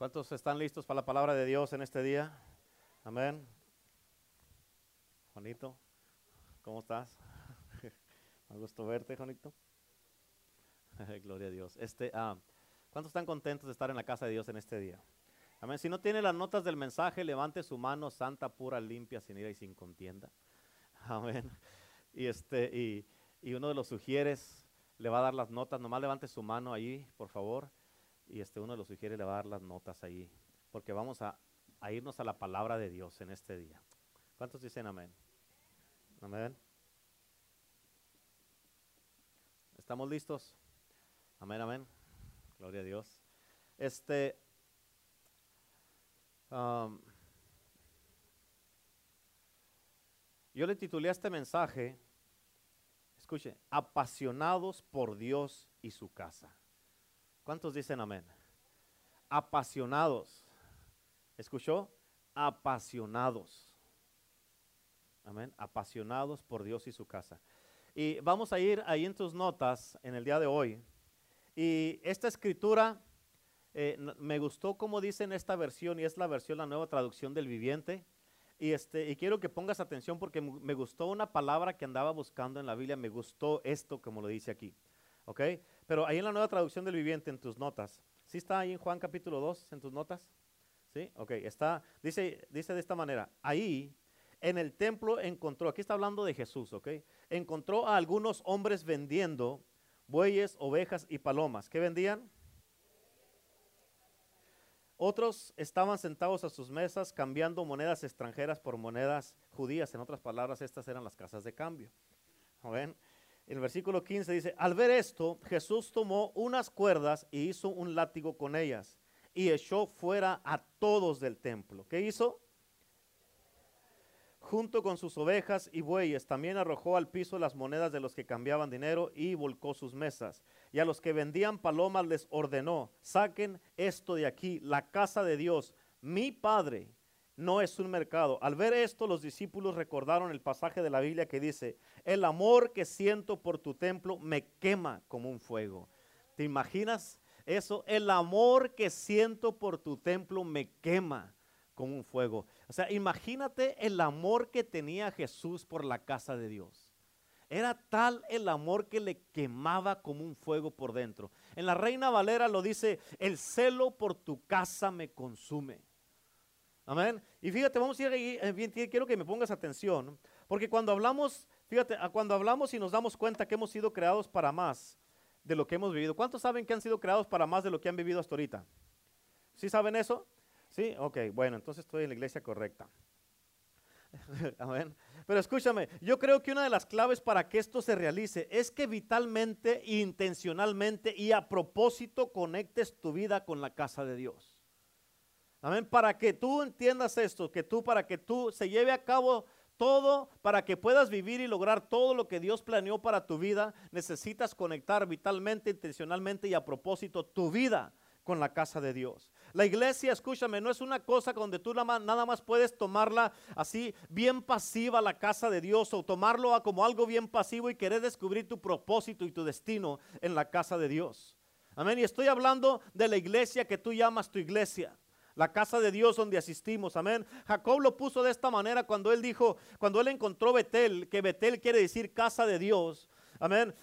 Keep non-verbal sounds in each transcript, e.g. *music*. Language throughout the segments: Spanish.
¿Cuántos están listos para la palabra de Dios en este día? Amén. Juanito, ¿cómo estás? *laughs* Me gusto verte, Juanito. *laughs* Gloria a Dios. Este, ah, ¿Cuántos están contentos de estar en la casa de Dios en este día? Amén. Si no tiene las notas del mensaje, levante su mano santa, pura, limpia, sin ira y sin contienda. *laughs* Amén. Y, este, y, uno de los sugieres le va a dar las notas. Nomás levante su mano ahí, por favor. Y este uno de los sugieres le va a dar las notas ahí. Porque vamos a, irnos a la palabra de Dios en este día. ¿Cuántos dicen amén? Amén. ¿Estamos listos? Amén, amén. Gloria a Dios. Este. um, yo le titulé a este mensaje, escuche, apasionados por Dios y su casa. ¿Cuántos dicen amén? Apasionados. ¿Escuchó? Apasionados. Amén. Apasionados por Dios y su casa. Y vamos a ir ahí en tus notas en el día de hoy. Y esta escritura eh, me gustó como dice en esta versión, y es la versión, la nueva traducción del viviente. Y, este, y quiero que pongas atención porque me gustó una palabra que andaba buscando en la Biblia, me gustó esto como lo dice aquí. ¿Ok? Pero ahí en la nueva traducción del viviente, en tus notas, ¿sí está ahí en Juan capítulo 2, en tus notas? ¿Sí? Ok, está, dice, dice de esta manera, ahí en el templo encontró, aquí está hablando de Jesús, ¿ok? Encontró a algunos hombres vendiendo bueyes, ovejas y palomas. ¿Qué vendían? Otros estaban sentados a sus mesas cambiando monedas extranjeras por monedas judías. En otras palabras, estas eran las casas de cambio. ¿Ven? El versículo 15 dice, al ver esto, Jesús tomó unas cuerdas y hizo un látigo con ellas y echó fuera a todos del templo. ¿Qué hizo? Junto con sus ovejas y bueyes, también arrojó al piso las monedas de los que cambiaban dinero y volcó sus mesas. Y a los que vendían palomas les ordenó, saquen esto de aquí, la casa de Dios, mi Padre no es un mercado. Al ver esto, los discípulos recordaron el pasaje de la Biblia que dice, el amor que siento por tu templo me quema como un fuego. ¿Te imaginas eso? El amor que siento por tu templo me quema como un fuego. O sea, imagínate el amor que tenía Jesús por la casa de Dios. Era tal el amor que le quemaba como un fuego por dentro. En la Reina Valera lo dice, el celo por tu casa me consume. Amén. Y fíjate, vamos a ir ahí, eh, bien, quiero que me pongas atención, porque cuando hablamos, fíjate, cuando hablamos y nos damos cuenta que hemos sido creados para más de lo que hemos vivido. ¿Cuántos saben que han sido creados para más de lo que han vivido hasta ahorita? ¿Sí saben eso? Sí, ok, bueno, entonces estoy en la iglesia correcta. *laughs* Amén. Pero escúchame, yo creo que una de las claves para que esto se realice es que vitalmente, intencionalmente y a propósito conectes tu vida con la casa de Dios. Amén. Para que tú entiendas esto, que tú, para que tú se lleve a cabo todo, para que puedas vivir y lograr todo lo que Dios planeó para tu vida, necesitas conectar vitalmente, intencionalmente y a propósito tu vida con la casa de Dios. La iglesia, escúchame, no es una cosa donde tú nada más, puedes tomarla así bien pasiva la casa de Dios o tomarlo como algo bien pasivo y querer descubrir tu propósito y tu destino en la casa de Dios. Amén. Y estoy hablando de la iglesia que tú llamas tu iglesia. La casa de Dios donde asistimos, amén. Jacob lo puso de esta manera cuando él dijo, cuando él encontró Betel, que Betel quiere decir casa de Dios. Amén.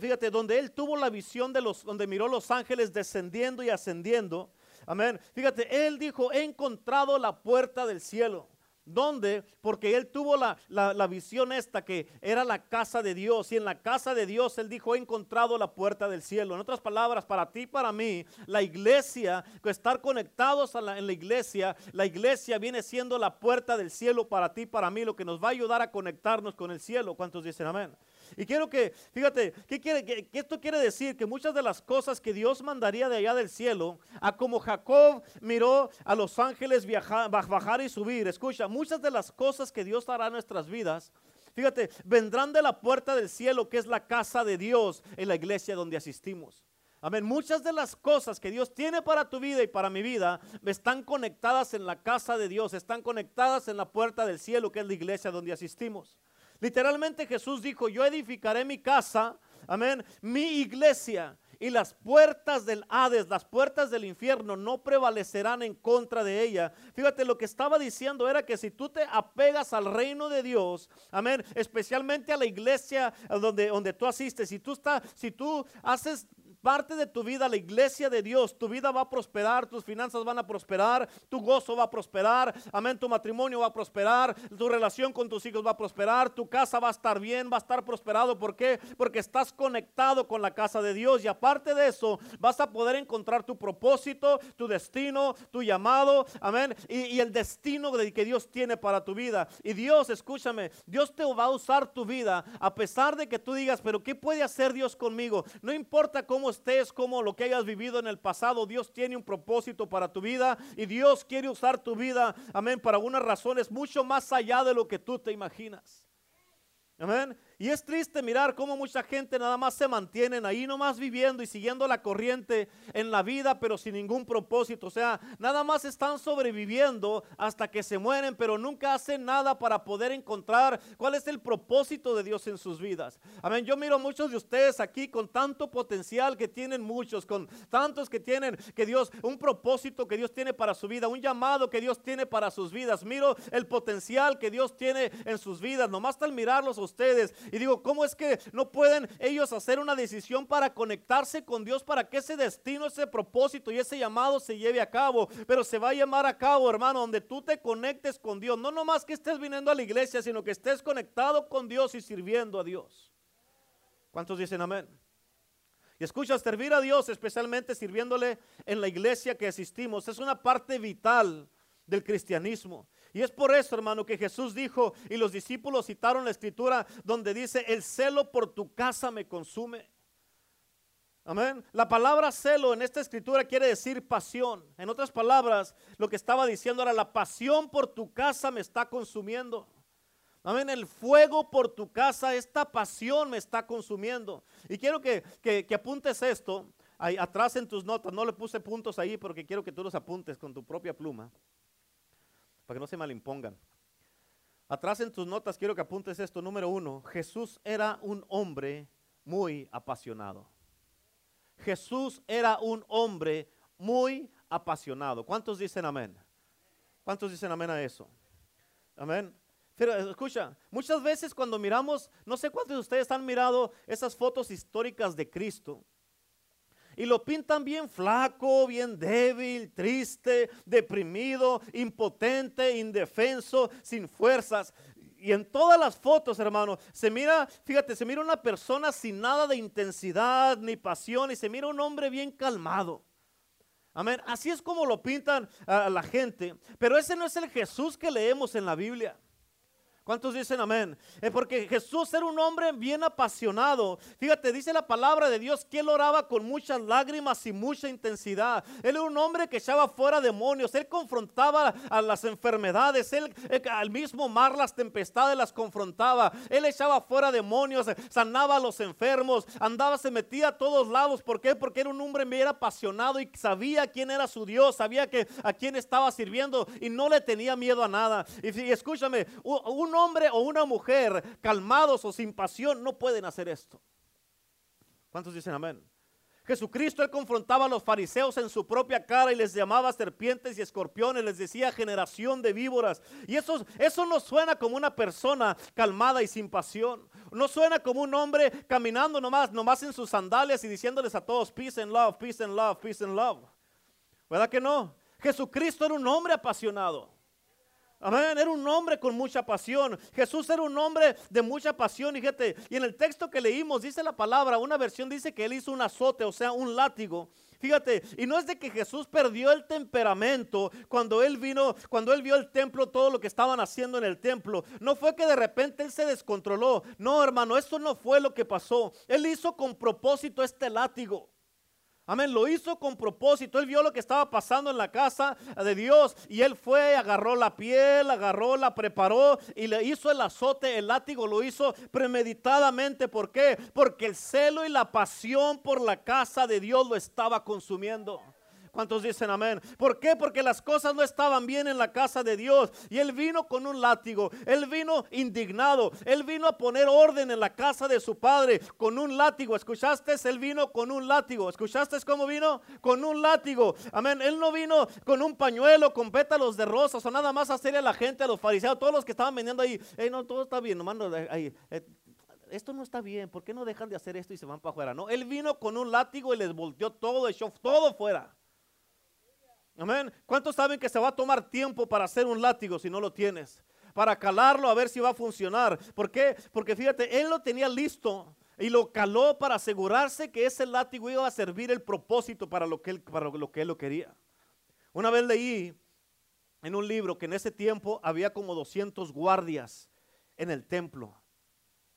Fíjate, donde él tuvo la visión de los, donde miró los ángeles descendiendo y ascendiendo. Amén. Fíjate, él dijo, he encontrado la puerta del cielo. ¿Dónde? Porque él tuvo la, la, visión esta que era la casa de Dios. Y en la casa de Dios él dijo, he encontrado la puerta del cielo. En otras palabras, para ti, para mí, la iglesia, estar conectados a la, en la iglesia, la iglesia viene siendo la puerta del cielo para ti, para mí, lo que nos va a ayudar a conectarnos con el cielo. ¿Cuántos dicen amén? Y quiero que, fíjate, ¿qué quiere, que, esto quiere decir? Que muchas de las cosas que Dios mandaría de allá del cielo, a como Jacob miró a los ángeles viajar, bajar y subir, escucha, muchas de las cosas que Dios hará en nuestras vidas, fíjate, vendrán de la puerta del cielo, que es la casa de Dios en la iglesia donde asistimos. Amén. Muchas de las cosas que Dios tiene para tu vida y para mi vida están conectadas en la casa de Dios, están conectadas en la puerta del cielo, que es la iglesia donde asistimos. Literalmente Jesús dijo, yo edificaré mi casa, amén, mi iglesia. y las puertas del Hades, las puertas del infierno no prevalecerán en contra de ella. Fíjate, lo que estaba diciendo era que si tú te apegas al reino de Dios, amén, especialmente a la iglesia donde, donde tú asistes, si tú, estás, si tú haces parte de tu vida, la iglesia de Dios, tu vida va a prosperar, tus finanzas van a prosperar, tu gozo va a prosperar, amén, tu matrimonio va a prosperar, tu relación con tus hijos va a prosperar, tu casa va a estar bien, va a estar prosperado. ¿Por qué? Porque estás conectado con la casa de Dios y aparte de eso vas a poder encontrar tu propósito, tu destino, tu llamado, amén, y, el destino que Dios tiene para tu vida. Y Dios, escúchame, Dios te va a usar tu vida a pesar de que tú digas, pero ¿qué puede hacer Dios conmigo? No importa cómo estés, como lo que hayas vivido en el pasado, Dios tiene un propósito para tu vida y Dios quiere usar tu vida, amén, para unas razones mucho más allá de lo que tú te imaginas. Amén. Y es triste mirar cómo mucha gente nada más se mantienen ahí nomás viviendo y siguiendo la corriente en la vida, pero sin ningún propósito. O sea, nada más están sobreviviendo hasta que se mueren, pero nunca hacen nada para poder encontrar cuál es el propósito de Dios en sus vidas. Amén. Yo miro muchos de ustedes aquí con tanto potencial que tienen muchos, con tantos que tienen que Dios, un propósito que Dios tiene para su vida, un llamado que Dios tiene para sus vidas. Miro el potencial que Dios tiene en sus vidas. Nomás al mirarlos a ustedes y digo, ¿cómo es que no pueden ellos hacer una decisión para conectarse con Dios para que ese destino, ese propósito y ese llamado se lleve a cabo? Pero se va a llamar a cabo, hermano, donde tú te conectes con Dios. No nomás que estés viniendo a la iglesia, sino que estés conectado con Dios y sirviendo a Dios. ¿Cuántos dicen amén? Y escucha, servir a Dios, especialmente sirviéndole en la iglesia que asistimos, es una parte vital del cristianismo. Y es por eso, hermano, que Jesús dijo y los discípulos citaron la escritura donde dice, el celo por tu casa me consume. Amén. La palabra celo en esta escritura quiere decir pasión. En otras palabras, lo que estaba diciendo era la pasión por tu casa me está consumiendo. Amén. El fuego por tu casa, esta pasión me está consumiendo. Y quiero que, que, apuntes esto ahí atrás en tus notas. No le puse puntos ahí porque quiero que tú los apuntes con tu propia pluma para que no se malimpongan. Atrás en tus notas quiero que apuntes esto. Número uno, Jesús era un hombre muy apasionado. Jesús era un hombre muy apasionado. ¿Cuántos dicen amén? ¿Cuántos dicen amén a eso? Amén. Pero escucha, muchas veces cuando miramos, no sé cuántos de ustedes han mirado esas fotos históricas de Cristo y lo pintan bien flaco, bien débil, triste, deprimido, impotente, indefenso, sin fuerzas. Y en todas las fotos, hermano, se mira, fíjate, se mira una persona sin nada de intensidad ni pasión y se mira un hombre bien calmado. Amén. Así es como lo pintan a la gente. Pero ese no es el Jesús que leemos en la Biblia. ¿Cuántos dicen amén? Es porque Jesús era un hombre bien apasionado. Fíjate, dice la palabra de Dios que él oraba con muchas lágrimas y mucha intensidad. Él era un hombre que echaba fuera demonios. Él confrontaba a las enfermedades. Él, al mismo mar las tempestades las confrontaba. Él echaba fuera demonios, sanaba a los enfermos, andaba, se metía a todos lados. ¿Por qué? Porque era un hombre bien apasionado y sabía quién era su Dios, sabía que a quién estaba sirviendo y no le tenía miedo a nada. Y, y escúchame, un hombre o una mujer calmados o sin pasión no pueden hacer esto. ¿Cuántos dicen amén? Jesucristo él confrontaba a los fariseos en su propia cara y les llamaba serpientes y escorpiones, les decía generación de víboras. Y eso, eso no suena como una persona calmada y sin pasión. No suena como un hombre caminando nomás, nomás en sus sandalias y diciéndoles a todos peace and love, peace and love, peace and love. ¿Verdad que no? Jesucristo era un hombre apasionado. Amén, era un hombre con mucha pasión. Jesús era un hombre de mucha pasión. Fíjate, y en el texto que leímos dice la palabra, una versión dice que él hizo un azote, o sea, un látigo. Fíjate, y no es de que Jesús perdió el temperamento cuando él vino, cuando él vio el templo, todo lo que estaban haciendo en el templo. No fue que de repente él se descontroló. No, hermano, eso no fue lo que pasó. Él hizo con propósito este látigo. Amén, lo hizo con propósito. Él vio lo que estaba pasando en la casa de Dios y él fue, agarró la piel, agarró, la preparó y le hizo el azote, el látigo, lo hizo premeditadamente. ¿Por qué? Porque el celo y la pasión por la casa de Dios lo estaba consumiendo. ¿Cuántos dicen amén? ¿Por qué? Porque las cosas no estaban bien en la casa de Dios. Y él vino con un látigo. Él vino indignado. Él vino a poner orden en la casa de su padre con un látigo. ¿Escuchaste? Él vino con un látigo. ¿Escuchaste cómo vino? Con un látigo. Amén. Él no vino con un pañuelo, con pétalos de rosas o nada más hacerle a la gente, a los fariseos, todos los que estaban vendiendo ahí. no, todo está bien, nomás ahí. Eh, esto no está bien, ¿por qué no dejan de hacer esto y se van para afuera? No, él vino con un látigo y les volteó todo, echó todo fuera. Amén. ¿Cuántos saben que se va a tomar tiempo para hacer un látigo si no lo tienes? Para calarlo a ver si va a funcionar. ¿Por qué? Porque fíjate, él lo tenía listo y lo caló para asegurarse que ese látigo iba a servir el propósito para lo que él, para lo que él lo quería. Una vez leí en un libro que en ese tiempo había como 200 guardias en el templo,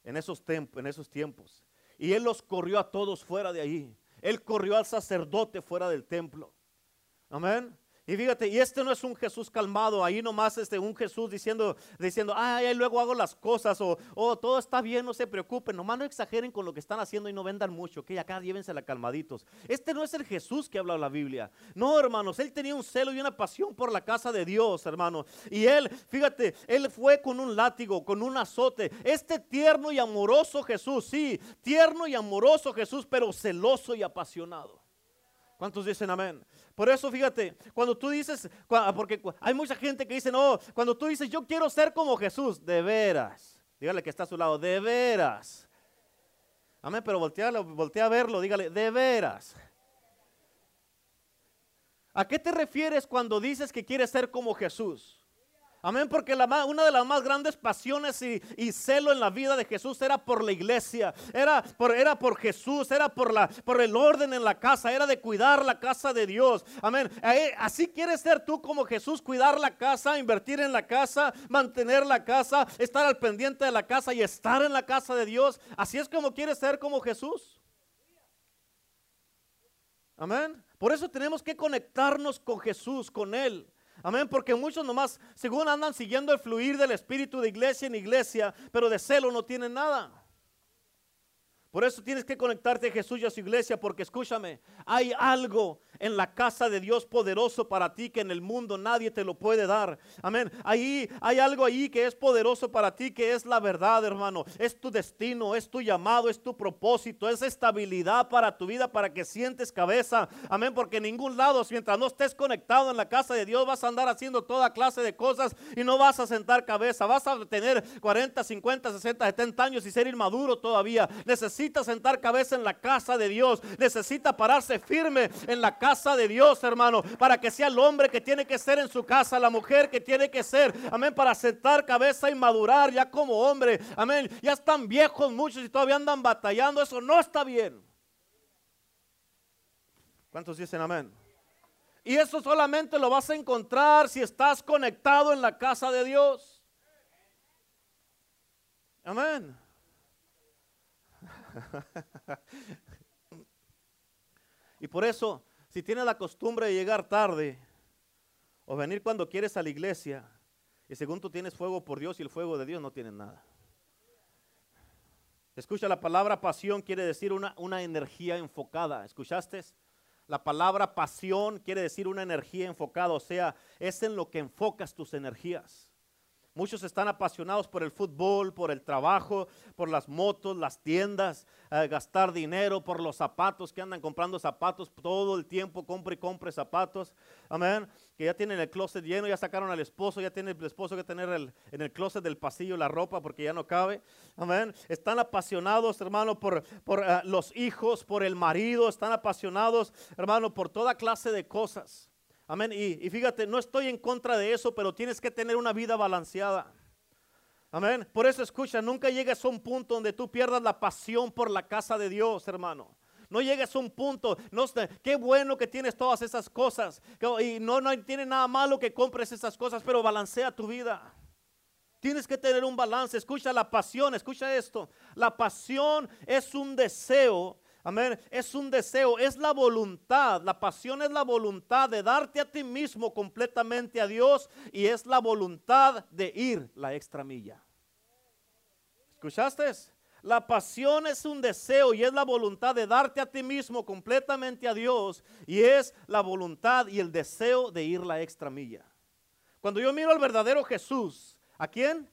en esos, en esos tiempos. Y él los corrió a todos fuera de allí. Él corrió al sacerdote fuera del templo. Amén. Y fíjate, y este no es un Jesús calmado, ahí nomás este un Jesús diciendo, diciendo, ay, luego hago las cosas, o oh, todo está bien, no se preocupen, nomás no exageren con lo que están haciendo y no vendan mucho, que acá llévensela calmaditos. Este no es el Jesús que habla la Biblia. No, hermanos, él tenía un celo y una pasión por la casa de Dios, hermano. Y él, fíjate, él fue con un látigo, con un azote. Este tierno y amoroso Jesús, sí, tierno y amoroso Jesús, pero celoso y apasionado. ¿Cuántos dicen amén? Por eso fíjate, cuando tú dices, porque hay mucha gente que dice, no, cuando tú dices, yo quiero ser como Jesús, de veras. Dígale que está a su lado, de veras. Amén, pero voltea, voltea a verlo, dígale, de veras. ¿A qué te refieres cuando dices que quieres ser como Jesús? Amén, porque una de las más grandes pasiones y, celo en la vida de Jesús era por la iglesia, era por, Jesús, era por, el orden en la casa, era de cuidar la casa de Dios. Amén. Así quieres ser tú como Jesús, cuidar la casa, invertir en la casa, mantener la casa, estar al pendiente de la casa y estar en la casa de Dios. Así es como quieres ser como Jesús. Amén. Por eso tenemos que conectarnos con Jesús, con Él. Amén, porque muchos nomás, según andan siguiendo el fluir del Espíritu de iglesia en iglesia, pero de celo no tienen nada. Por eso tienes que conectarte a Jesús y a su iglesia, porque escúchame, hay algo en la casa de Dios poderoso para ti que en el mundo nadie te lo puede dar. Amén. Ahí hay algo ahí que es poderoso para ti, que es la verdad, hermano. Es tu destino, es tu llamado, es tu propósito, es estabilidad para tu vida, para que sientes cabeza. Amén. Porque en ningún lado, mientras no estés conectado en la casa de Dios, vas a andar haciendo toda clase de cosas y no vas a sentar cabeza. Vas a tener 40, 50, 60, 70 años y ser inmaduro todavía. Necesita sentar cabeza en la casa de Dios. Necesita pararse firme en la casa de Dios, hermano, para que sea el hombre que tiene que ser en su casa, la mujer que tiene que ser, amén, para sentar cabeza y madurar ya como hombre, amén. Ya están viejos muchos y todavía andan batallando, eso no está bien. ¿Cuántos dicen amén? Y eso solamente lo vas a encontrar si estás conectado en la casa de Dios. Amén. *laughs* y por eso si tienes la costumbre de llegar tarde o venir cuando quieres a la iglesia y según tú tienes fuego por Dios y el fuego de Dios no tienes nada. Escucha la palabra pasión quiere decir una, una energía enfocada. ¿Escuchaste? La palabra pasión quiere decir una energía enfocada, o sea, es en lo que enfocas tus energías. Muchos están apasionados por el fútbol, por el trabajo, por las motos, las tiendas, eh, gastar dinero, por los zapatos, que andan comprando zapatos todo el tiempo, compre y compre zapatos. Amén. Que ya tienen el closet lleno, ya sacaron al esposo, ya tiene el esposo que tener en el closet del pasillo la ropa porque ya no cabe. Amén. Están apasionados, hermano, por, por eh, los hijos, por el marido, están apasionados, hermano, por toda clase de cosas. Amén. Y, fíjate, no estoy en contra de eso, pero tienes que tener una vida balanceada. Amén. Por eso escucha, nunca llegues a un punto donde tú pierdas la pasión por la casa de Dios, hermano. No llegues a un punto, no, qué bueno que tienes todas esas cosas. Y no, no tiene nada malo que compres esas cosas, pero balancea tu vida. Tienes que tener un balance. Escucha la pasión, escucha esto. La pasión es un deseo Amén. Es un deseo, es la voluntad. La pasión es la voluntad de darte a ti mismo completamente a Dios y es la voluntad de ir la extra milla. ¿Escuchaste? La pasión es un deseo y es la voluntad de darte a ti mismo completamente a Dios y es la voluntad y el deseo de ir la extra milla. Cuando yo miro al verdadero Jesús, ¿a quién?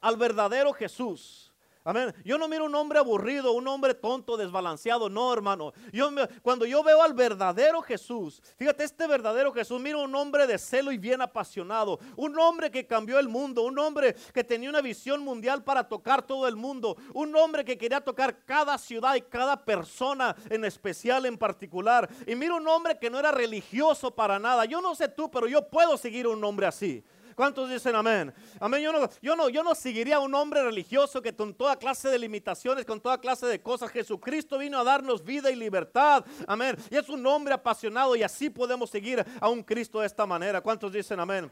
Al verdadero Jesús. Amén. Yo no miro un hombre aburrido, un hombre tonto, desbalanceado, no, hermano. Yo, cuando yo veo al verdadero Jesús, fíjate, este verdadero Jesús, miro un hombre de celo y bien apasionado, un hombre que cambió el mundo, un hombre que tenía una visión mundial para tocar todo el mundo, un hombre que quería tocar cada ciudad y cada persona en especial, en particular. Y miro un hombre que no era religioso para nada. Yo no sé tú, pero yo puedo seguir un hombre así. ¿Cuántos dicen amén? Amén. Yo no, yo no, yo no seguiría a un hombre religioso que con toda clase de limitaciones, con toda clase de cosas, Jesucristo vino a darnos vida y libertad. Amén. Y es un hombre apasionado y así podemos seguir a un Cristo de esta manera. ¿Cuántos dicen amén?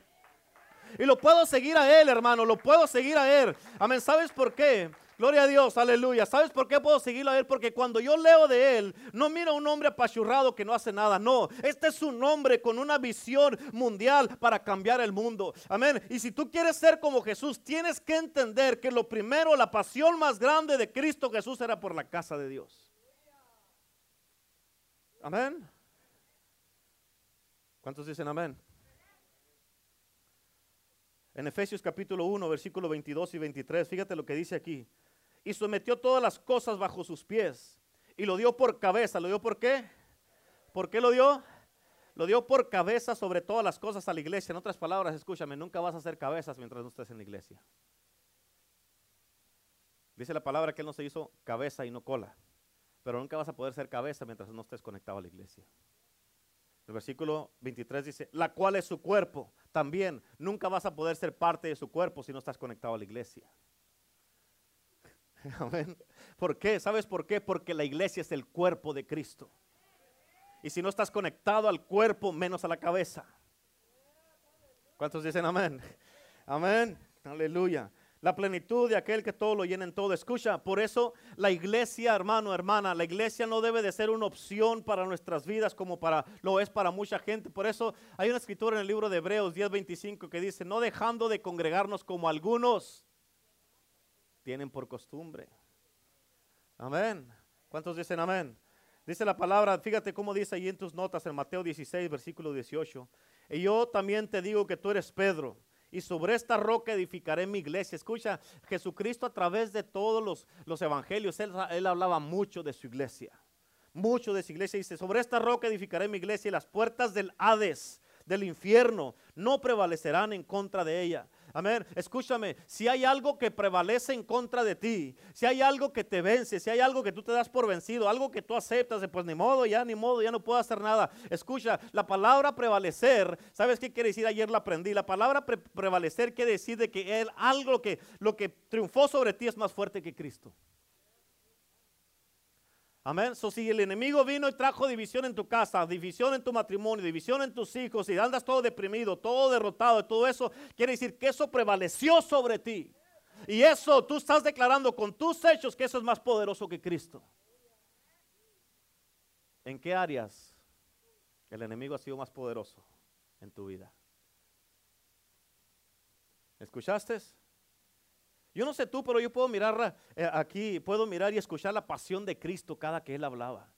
Y lo puedo seguir a Él, hermano, lo puedo seguir a Él. Amén. ¿Sabes por qué? Gloria a Dios, aleluya. ¿Sabes por qué puedo seguirlo a Él? Porque cuando yo leo de Él, no miro a un hombre apachurrado que no hace nada. No, este es un hombre con una visión mundial para cambiar el mundo. Amén. Y si tú quieres ser como Jesús, tienes que entender que lo primero, la pasión más grande de Cristo Jesús era por la casa de Dios. Amén. ¿Cuántos dicen amén? En Efesios capítulo 1, versículo 22 y 23, fíjate lo que dice aquí y sometió todas las cosas bajo sus pies y lo dio por cabeza. ¿Lo dio por qué? ¿Por qué lo dio? Lo dio por cabeza sobre todas las cosas a la iglesia. En otras palabras, escúchame, nunca vas a hacer cabezas mientras no estés en la iglesia. Dice la palabra que Él no se hizo cabeza y no cola. Pero nunca vas a poder ser cabeza mientras no estés conectado a la iglesia. El versículo 23 dice, la cual es su cuerpo. También nunca vas a poder ser parte de su cuerpo si no estás conectado a la iglesia. *laughs* Amén. ¿Por qué? ¿Sabes por qué? Porque la iglesia es el cuerpo de Cristo. Y si no estás conectado al cuerpo, menos a la cabeza. ¿Cuántos dicen amén? *laughs* Amén. Aleluya. La plenitud de aquel que todo lo llena en todo. Escucha, por eso la iglesia, hermano, hermana, la iglesia no debe de ser una opción para nuestras vidas como para lo es para mucha gente. Por eso hay una escritura en el libro de Hebreos 10:25 que dice, no dejando de congregarnos como algunos tienen por costumbre. Amén. ¿Cuántos dicen amén? Dice la palabra, fíjate cómo dice ahí en tus notas en Mateo 16, versículo 18. Y yo también te digo que tú eres Pedro, y sobre esta roca edificaré mi iglesia. Escucha, Jesucristo a través de todos los, los evangelios, él, él, hablaba mucho de su iglesia. Mucho de su iglesia. Dice, sobre esta roca edificaré mi iglesia y las puertas del Hades, del infierno, no prevalecerán en contra de ella. Amén. Escúchame, si hay algo que prevalece en contra de ti, si hay algo que te vence, si hay algo que tú te das por vencido, algo que tú aceptas, pues ni modo, ya ni modo, ya no puedo hacer nada. Escucha, la palabra prevalecer, ¿sabes qué quiere decir? Ayer la aprendí. La palabra prevalecer quiere decir de que él, algo que lo que triunfó sobre ti es más fuerte que Cristo. Amén. So, si el enemigo vino y trajo división en tu casa, división en tu matrimonio, división en tus hijos, y andas todo deprimido, todo derrotado, todo eso, quiere decir que eso prevaleció sobre ti. Y eso tú estás declarando con tus hechos que eso es más poderoso que Cristo. ¿En qué áreas el enemigo ha sido más poderoso en tu vida? ¿Escuchaste? Yo no sé tú, pero yo puedo mirar eh, aquí, puedo mirar y escuchar la pasión de Cristo cada que Él hablaba.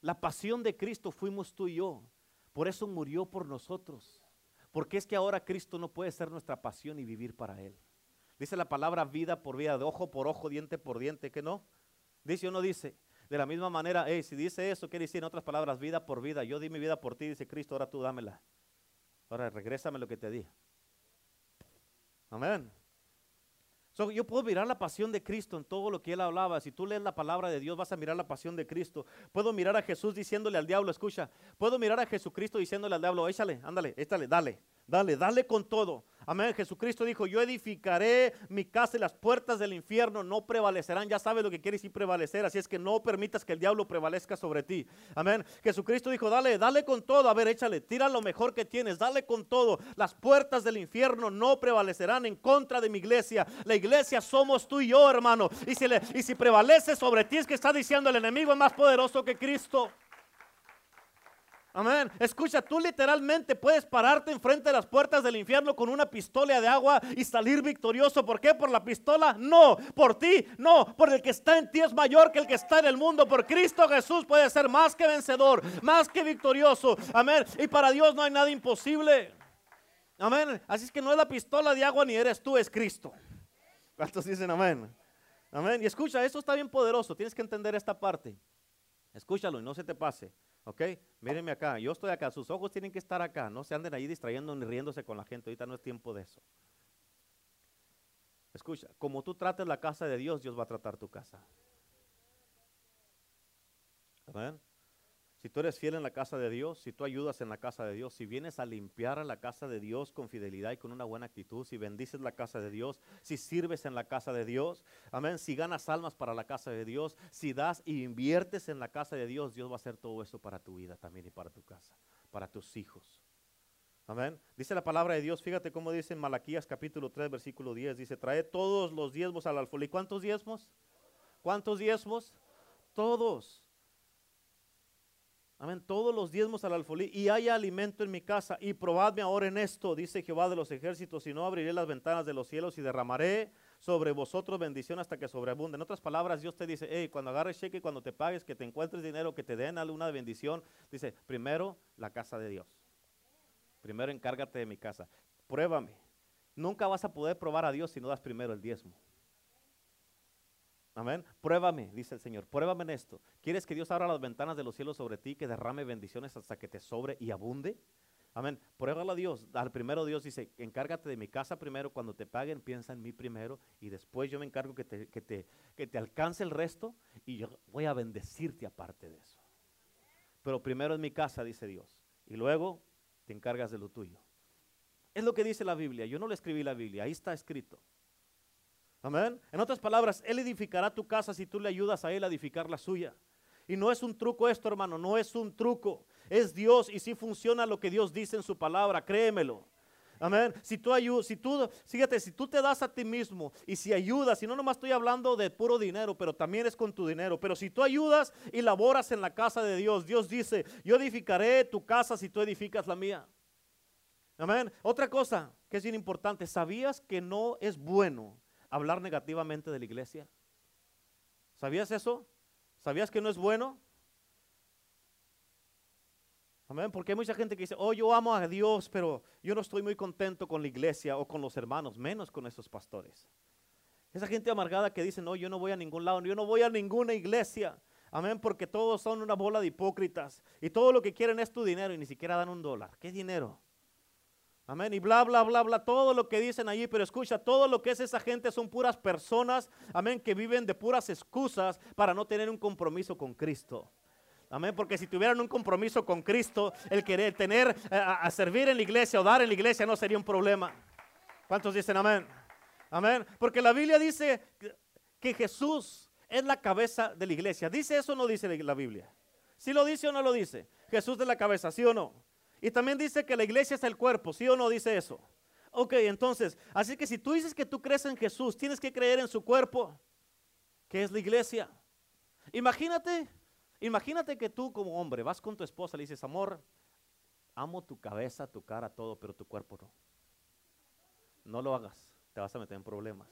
La pasión de Cristo fuimos tú y yo. Por eso murió por nosotros. Porque es que ahora Cristo no puede ser nuestra pasión y vivir para Él. Dice la palabra vida por vida, de ojo por ojo, diente por diente, que no. Dice o no dice. De la misma manera, si dice eso, quiere decir en otras palabras, vida por vida. Yo di mi vida por ti, dice Cristo, ahora tú dámela. Ahora regrésame lo que te di. Amén yo puedo mirar la pasión de Cristo en todo lo que él hablaba. Si tú lees la palabra de Dios, vas a mirar la pasión de Cristo. Puedo mirar a Jesús diciéndole al diablo, escucha, puedo mirar a Jesucristo diciéndole al diablo, échale, ándale, échale, dale. Dale, dale con todo. Amén. Jesucristo dijo, yo edificaré mi casa y las puertas del infierno no prevalecerán. Ya sabes lo que quiere decir prevalecer, así es que no permitas que el diablo prevalezca sobre ti. Amén. Jesucristo dijo, dale, dale con todo. A ver, échale, tira lo mejor que tienes, dale con todo. Las puertas del infierno no prevalecerán en contra de mi iglesia. La iglesia somos tú y yo, hermano. Y si, le, y si prevalece sobre ti es que está diciendo el enemigo es más poderoso que Cristo. Amén. Escucha, tú literalmente puedes pararte enfrente de las puertas del infierno con una pistola de agua y salir victorioso. ¿Por qué? ¿Por la pistola? No. ¿Por ti? No. Por el que está en ti es mayor que el que está en el mundo. Por Cristo Jesús puede ser más que vencedor, más que victorioso. Amén. Y para Dios no hay nada imposible. Amén. Así es que no es la pistola de agua ni eres tú, es Cristo. ¿Cuántos dicen amén? Amén. Y escucha, esto está bien poderoso. Tienes que entender esta parte. Escúchalo y no se te pase. ¿Ok? Mírenme acá. Yo estoy acá. Sus ojos tienen que estar acá. No se anden ahí distrayendo ni riéndose con la gente. Ahorita no es tiempo de eso. Escucha, como tú trates la casa de Dios, Dios va a tratar tu casa. Amén. Si tú eres fiel en la casa de Dios, si tú ayudas en la casa de Dios, si vienes a limpiar la casa de Dios con fidelidad y con una buena actitud, si bendices la casa de Dios, si sirves en la casa de Dios, amén, si ganas almas para la casa de Dios, si das y inviertes en la casa de Dios, Dios va a hacer todo eso para tu vida también y para tu casa, para tus hijos. Amén. Dice la palabra de Dios, fíjate cómo dice en Malaquías capítulo 3, versículo 10, dice, trae todos los diezmos al alfolí. ¿Cuántos diezmos? ¿Cuántos diezmos? Todos. Amén. Todos los diezmos al alfolí y haya alimento en mi casa. Y probadme ahora en esto, dice Jehová de los ejércitos, si no abriré las ventanas de los cielos y derramaré sobre vosotros bendición hasta que sobreabunde. En otras palabras, Dios te dice, hey, cuando agarres cheque, cuando te pagues, que te encuentres dinero, que te den alguna bendición, dice, primero la casa de Dios. Primero encárgate de mi casa. Pruébame. Nunca vas a poder probar a Dios si no das primero el diezmo. Amén. Pruébame, dice el Señor. Pruébame en esto. ¿Quieres que Dios abra las ventanas de los cielos sobre ti, que derrame bendiciones hasta que te sobre y abunde? Amén. Pruébalo a Dios. Al primero Dios dice, encárgate de mi casa primero. Cuando te paguen, piensa en mí primero. Y después yo me encargo que te, que te, que te alcance el resto. Y yo voy a bendecirte aparte de eso. Pero primero en mi casa, dice Dios. Y luego te encargas de lo tuyo. Es lo que dice la Biblia. Yo no le escribí la Biblia. Ahí está escrito. Amén. En otras palabras, Él edificará tu casa si tú le ayudas a Él a edificar la suya. Y no es un truco esto, hermano, no es un truco. Es Dios y si funciona lo que Dios dice en su palabra, créemelo. Amén. Si tú ayudas, si tú, fíjate, si tú te das a ti mismo y si ayudas, y no nomás estoy hablando de puro dinero, pero también es con tu dinero, pero si tú ayudas y laboras en la casa de Dios, Dios dice, yo edificaré tu casa si tú edificas la mía. Amén. Otra cosa que es bien importante, ¿sabías que no es bueno hablar negativamente de la iglesia? ¿Sabías eso? ¿Sabías que no es bueno? Amén, porque hay mucha gente que dice, oh, yo amo a Dios, pero yo no estoy muy contento con la iglesia o con los hermanos, menos con esos pastores. Esa gente amargada que dice, no, yo no voy a ningún lado, yo no voy a ninguna iglesia. Amén, porque todos son una bola de hipócritas y todo lo que quieren es tu dinero y ni siquiera dan un dólar. ¿Qué dinero? Amén. Y bla, bla, bla, bla, todo lo que dicen allí. Pero escucha, todo lo que es esa gente son puras personas, amén, que viven de puras excusas para no tener un compromiso con Cristo. Amén, porque si tuvieran un compromiso con Cristo, el querer tener eh, a, servir en la iglesia o dar en la iglesia no sería un problema. ¿Cuántos dicen amén? Amén. Porque la Biblia dice que Jesús es la cabeza de la iglesia. ¿Dice eso o no dice la Biblia? ¿Sí lo dice o no lo dice? Jesús es la cabeza, ¿sí o no? Y también dice que la iglesia es el cuerpo, ¿sí o no dice eso? Ok, entonces, así que si tú dices que tú crees en Jesús, tienes que creer en su cuerpo, que es la iglesia. Imagínate, imagínate que tú como hombre vas con tu esposa y le dices, amor, amo tu cabeza, tu cara, todo, pero tu cuerpo no. No lo hagas, te vas a meter en problemas.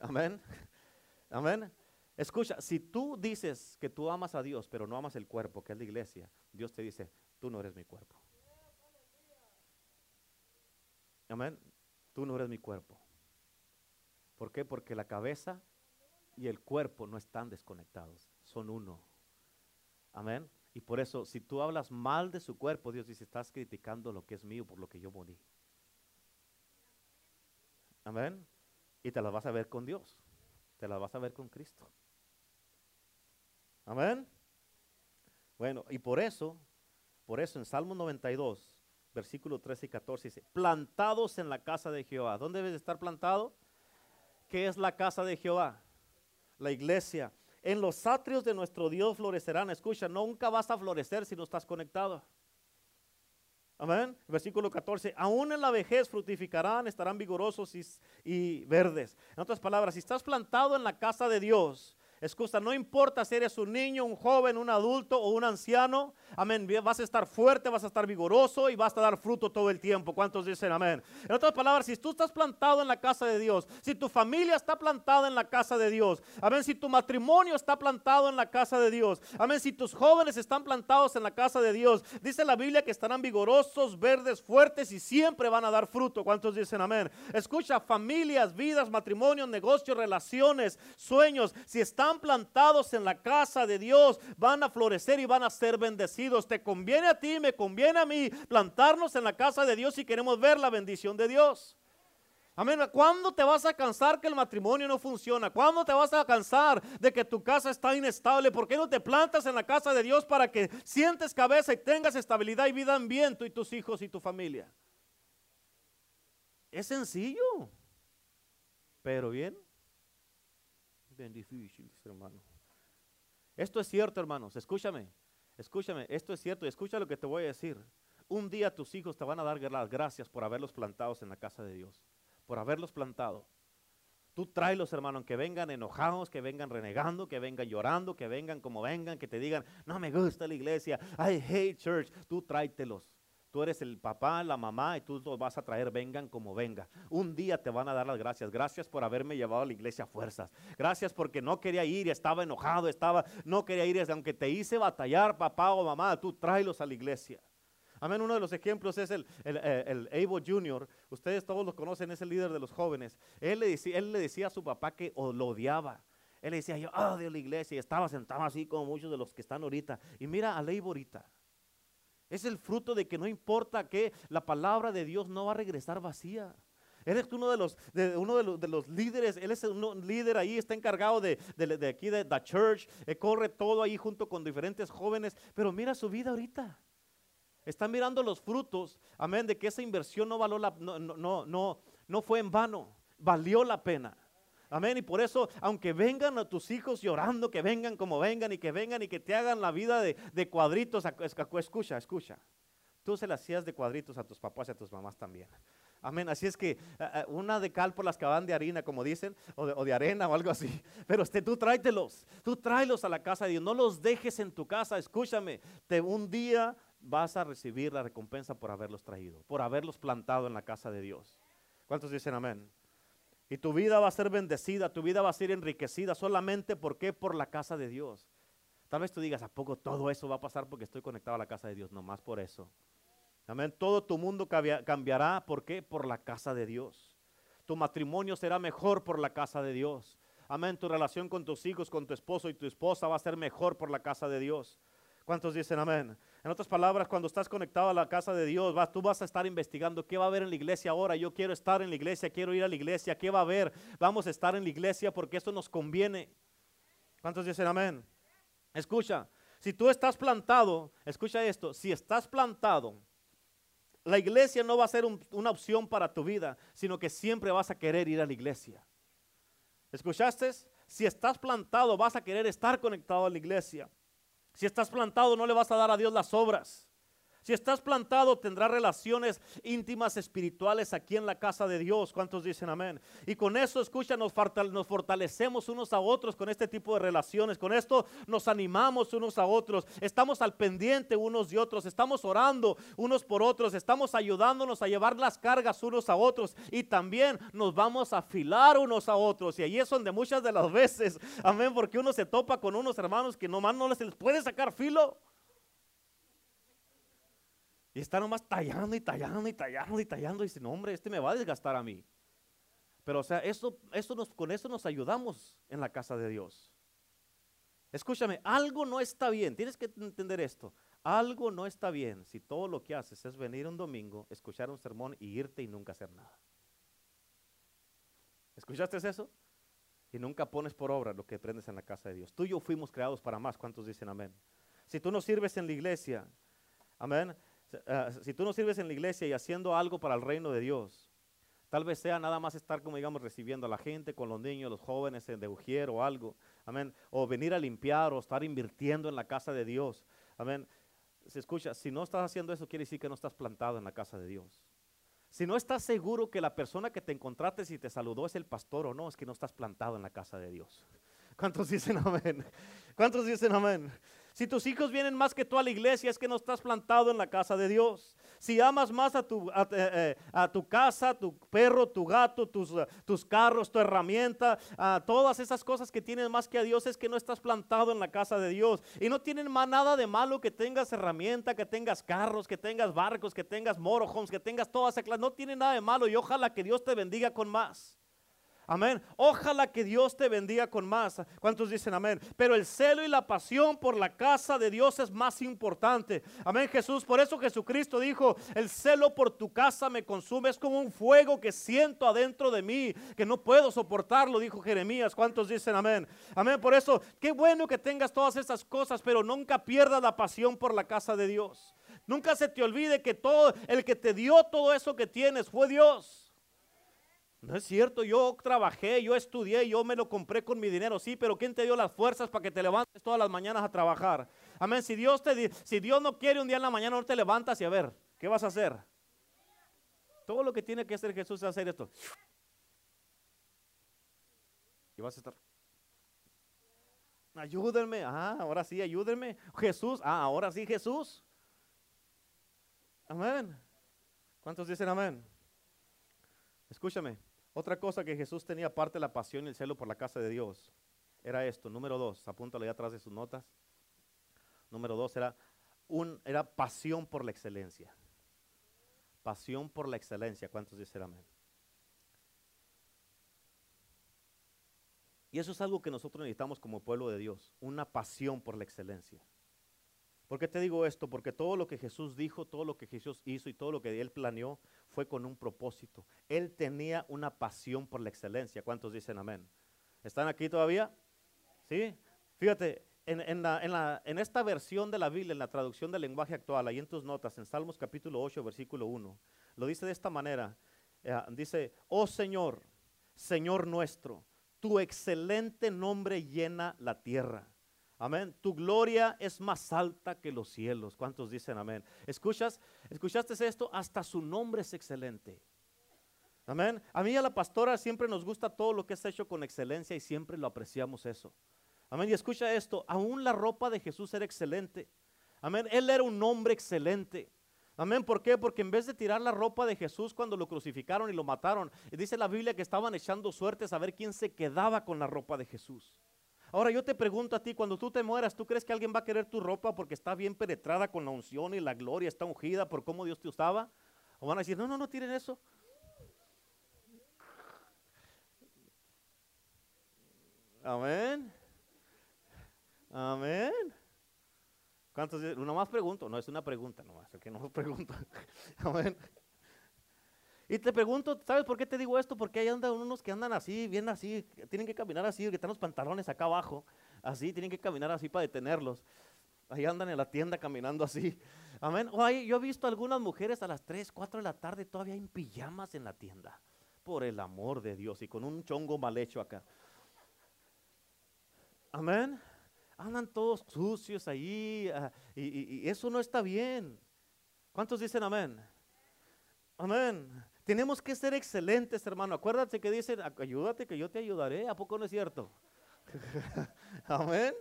Amén. *laughs* Amén. Escucha, si tú dices que tú amas a Dios, pero no amas el cuerpo, que es la iglesia, Dios te dice, tú no eres mi cuerpo. Amén. Tú no eres mi cuerpo. ¿Por qué? Porque la cabeza y el cuerpo no están desconectados, son uno. Amén. Y por eso, si tú hablas mal de su cuerpo, Dios dice, estás criticando lo que es mío por lo que yo morí. Amén. Y te las vas a ver con Dios. Te las vas a ver con Cristo. Amén. Bueno, y por eso, por eso en Salmo 92, versículo 13 y 14 dice, plantados en la casa de Jehová. ¿Dónde debes estar plantado? ¿Qué es la casa de Jehová? La iglesia. En los atrios de nuestro Dios florecerán. Escucha, nunca vas a florecer si no estás conectado. Amén. Versículo 14. Aún en la vejez frutificarán, estarán vigorosos y, y, verdes. En otras palabras, si estás plantado en la casa de Dios, Escucha, no importa si eres un niño, un joven, un adulto o un anciano. Amén. Vas a estar fuerte, vas a estar vigoroso y vas a dar fruto todo el tiempo. ¿Cuántos dicen amén? En otras palabras, si tú estás plantado en la casa de Dios, si tu familia está plantada en la casa de Dios, amén, si tu matrimonio está plantado en la casa de Dios, amén, si tus jóvenes están plantados en la casa de Dios, dice la Biblia que estarán vigorosos, verdes, fuertes y siempre van a dar fruto. ¿Cuántos dicen amén? Escucha, familias, vidas, matrimonios, negocios, relaciones, sueños, si están plantados en la casa de Dios, van a florecer y van a ser bendecidos. Te conviene a ti, me conviene a mí plantarnos en la casa de Dios si queremos ver la bendición de Dios. Amén. ¿Cuándo te vas a cansar que el matrimonio no funciona? ¿Cuándo te vas a cansar de que tu casa está inestable? ¿Por qué no te plantas en la casa de Dios para que sientes cabeza y tengas estabilidad y vida en bien tú y tus hijos y tu familia? Es sencillo, pero bien, bien difícil, hermano. Esto es cierto, hermanos, escúchame, escúchame, esto es cierto y escucha lo que te voy a decir. Un día tus hijos te van a dar las gracias por haberlos plantados en la casa de Dios, por haberlos plantado. Tú tráelos, hermano, que vengan enojados, que vengan renegando, que vengan llorando, que vengan como vengan, que te digan, no me gusta la iglesia, I hate church. Tú tráetelos. Tú eres el papá, la mamá y tú los vas a traer, vengan como venga. Un día te van a dar las gracias. Gracias por haberme llevado a la iglesia a fuerzas. Gracias porque no quería ir estaba enojado, estaba, no quería ir. Aunque te hice batallar, papá o mamá, tú tráelos a la iglesia. Amén. Uno de los ejemplos es el, el, el, Evo Jr. Ustedes todos lo conocen, es el líder de los jóvenes. Él le decía, él le decía a su papá que lo odiaba. Él le decía, yo odio la iglesia. Y estaba sentado así como muchos de los que están ahorita. Y mira a Evo ahorita. Es el fruto de que no importa que la palabra de Dios no va a regresar vacía. Él es uno de los, de, uno de los, líderes, él es un líder ahí, está encargado de, de aquí de la church, eh, corre todo ahí junto con diferentes jóvenes, pero mira su vida ahorita. Está mirando los frutos, amén, de que esa inversión no, való la, no, no, no, no fue en vano, valió la pena. Amén. Y por eso, aunque vengan a tus hijos llorando, que vengan como vengan y que vengan y que te hagan la vida de, de cuadritos, escucha, escucha. Tú se las hacías de cuadritos a tus papás y a tus mamás también. Amén. Así es que una de cal por las que van de harina, como dicen, o de, arena o algo así. *laughs* Pero este, tú tráetelos, tú tráelos a la casa de Dios. No los dejes en tu casa. Escúchame, te, un día vas a recibir la recompensa por haberlos traído, por haberlos plantado en la casa de Dios. ¿Cuántos dicen amén? Y tu vida va a ser bendecida, tu vida va a ser enriquecida solamente porque por la casa de Dios. Tal vez tú digas, ¿a poco todo eso va a pasar porque estoy conectado a la casa de Dios? No más por eso. Amén. Todo tu mundo cambiará. ¿Por qué? Por la casa de Dios. Tu matrimonio será mejor por la casa de Dios. Amén. Tu relación con tus hijos, con tu esposo y tu esposa va a ser mejor por la casa de Dios. ¿Cuántos dicen amén? En otras palabras, cuando estás conectado a la casa de Dios, tú vas a estar investigando qué va a haber en la iglesia ahora. Yo quiero estar en la iglesia, quiero ir a la iglesia, qué va a haber. Vamos a estar en la iglesia porque esto nos conviene. ¿Cuántos dicen amén? Escucha, si tú estás plantado, escucha esto, si estás plantado, la iglesia no va a ser una opción para tu vida, sino que siempre vas a querer ir a la iglesia. ¿Escuchaste? Si estás plantado, vas a querer estar conectado a la iglesia. Si estás plantado, no le vas a dar a Dios las obras. Si estás plantado, tendrás relaciones íntimas espirituales aquí en la casa de Dios. ¿Cuántos dicen amén? Y con eso, escucha, nos, fortalecemos unos a otros con este tipo de relaciones. Con esto nos animamos unos a otros. Estamos al pendiente unos de otros. Estamos orando unos por otros. Estamos ayudándonos a llevar las cargas unos a otros. Y también nos vamos a afilar unos a otros. Y ahí es donde muchas de las veces, amén, porque uno se topa con unos hermanos que nomás no les puede sacar filo. Y está nomás tallando y tallando y tallando y tallando. Y dice, no, hombre, este me va a desgastar a mí. Pero, o sea, eso, eso nos, con eso nos ayudamos en la casa de Dios. Escúchame, algo no está bien. Tienes que entender esto. Algo no está bien si todo lo que haces es venir un domingo, escuchar un sermón y irte y nunca hacer nada. ¿Escuchaste eso? Y nunca pones por obra lo que aprendes en la casa de Dios. Tú y yo fuimos creados para más. ¿Cuántos dicen amén? Si tú no sirves en la iglesia, amén, Ah, si tú no sirves en la iglesia y haciendo algo para el reino de Dios, tal vez sea nada más estar, como digamos, recibiendo a la gente, con los niños, los jóvenes, de ujier o algo, amén, o venir a limpiar o estar invirtiendo en la casa de Dios, amén. Se escucha, si no estás haciendo eso, quiere decir que no estás plantado en la casa de Dios. Si no estás seguro que la persona que te encontraste y te saludó es el pastor o no, es que no estás plantado en la casa de Dios. ¿Cuántos dicen amén? ¿Cuántos dicen amén? Si tus hijos vienen más que tú a la iglesia, es que no estás plantado en la casa de Dios. Si amas más a tu, a, eh, eh, tu casa, tu perro, tu gato, tus, eh, tus carros, tu herramienta, a todas esas cosas que tienes más que a Dios, es que no estás plantado en la casa de Dios. Y no tienen más nada de malo que tengas herramienta, que tengas carros, que tengas barcos, que tengas motorhomes, que tengas todas esas No tiene nada de malo y ojalá que Dios te bendiga con más. Amén. Ojalá que Dios te bendiga con más. ¿Cuántos dicen amén? Pero el celo y la pasión por la casa de Dios es más importante. Amén, Jesús. Por eso Jesucristo dijo, el celo por tu casa me consume. Es como un fuego que siento adentro de mí, que no puedo soportarlo, dijo Jeremías. ¿Cuántos dicen amén? Amén. Por eso, qué bueno que tengas todas estas cosas, pero nunca pierdas la pasión por la casa de Dios. Nunca se te olvide que todo, el que te dio todo eso que tienes fue Dios. No es cierto, yo trabajé, yo estudié, yo me lo compré con mi dinero, sí, pero ¿quién te dio las fuerzas para que te levantes todas las mañanas a trabajar? Amén, si Dios, te, si Dios no quiere un día en la mañana, no te levantas y a ver, ¿qué vas a hacer? Todo lo que tiene que hacer Jesús es hacer esto. Y vas a estar. Ayúdenme, ah, ahora sí, ayúdenme. Jesús, ah, ahora sí, Jesús. Amén. ¿Cuántos dicen amén? Escúchame, otra cosa que Jesús tenía aparte de la pasión y el celo por la casa de Dios era esto. Número dos, apúntalo ahí atrás de sus notas. Número dos era, un, era pasión por la excelencia. Pasión por la excelencia. ¿Cuántos dicen amén? Y eso es algo que nosotros necesitamos como pueblo de Dios, una pasión por la excelencia. ¿Por qué te digo esto? Porque todo lo que Jesús dijo, todo lo que Jesús hizo y todo lo que Él planeó fue con un propósito. Él tenía una pasión por la excelencia. ¿Cuántos dicen amén? ¿Están aquí todavía? ¿Sí? Fíjate, en, esta versión de la Biblia, en la traducción del lenguaje actual, ahí en tus notas, en Salmos capítulo 8, versículo 1, lo dice de esta manera. Eh, dice, oh Señor, Señor nuestro, tu excelente nombre llena la tierra. Amén. Tu gloria es más alta que los cielos. ¿Cuántos dicen amén? ¿Escuchas? ¿Escuchaste esto? Hasta su nombre es excelente. Amén. A mí y a la pastora siempre nos gusta todo lo que es hecho con excelencia y siempre lo apreciamos eso. Amén. Y escucha esto, aún la ropa de Jesús era excelente. Amén. Él era un hombre excelente. Amén. ¿Por qué? Porque en vez de tirar la ropa de Jesús cuando lo crucificaron y lo mataron, dice la Biblia que estaban echando suertes a ver quién se quedaba con la ropa de Jesús. Ahora yo te pregunto a ti, cuando tú te mueras, ¿tú crees que alguien va a querer tu ropa porque está bien penetrada con la unción y la gloria, está ungida por cómo Dios te usaba? ¿O van a decir, no, no, no tiren eso? Amén. Amén. ¿Cuántos? Una más pregunto, no es una pregunta nomás, es que no pregunto. *laughs* Amén. Y te pregunto, ¿sabes por qué te digo esto? Porque hay andan unos que andan así, bien así, tienen que caminar así, que están los pantalones acá abajo, así, tienen que caminar así para detenerlos. Ahí andan en la tienda caminando así. Amén. O yo he visto algunas mujeres a las 3, 4 de la tarde todavía en pijamas en la tienda. Por el amor de Dios y con un chongo mal hecho acá. Amén. Andan todos sucios ahí ah, y eso no está bien. ¿Cuántos dicen amén? Amén. Tenemos que ser excelentes, hermano. Acuérdate que dicen, ayúdate que yo te ayudaré. ¿A poco no es cierto? *laughs* Amén.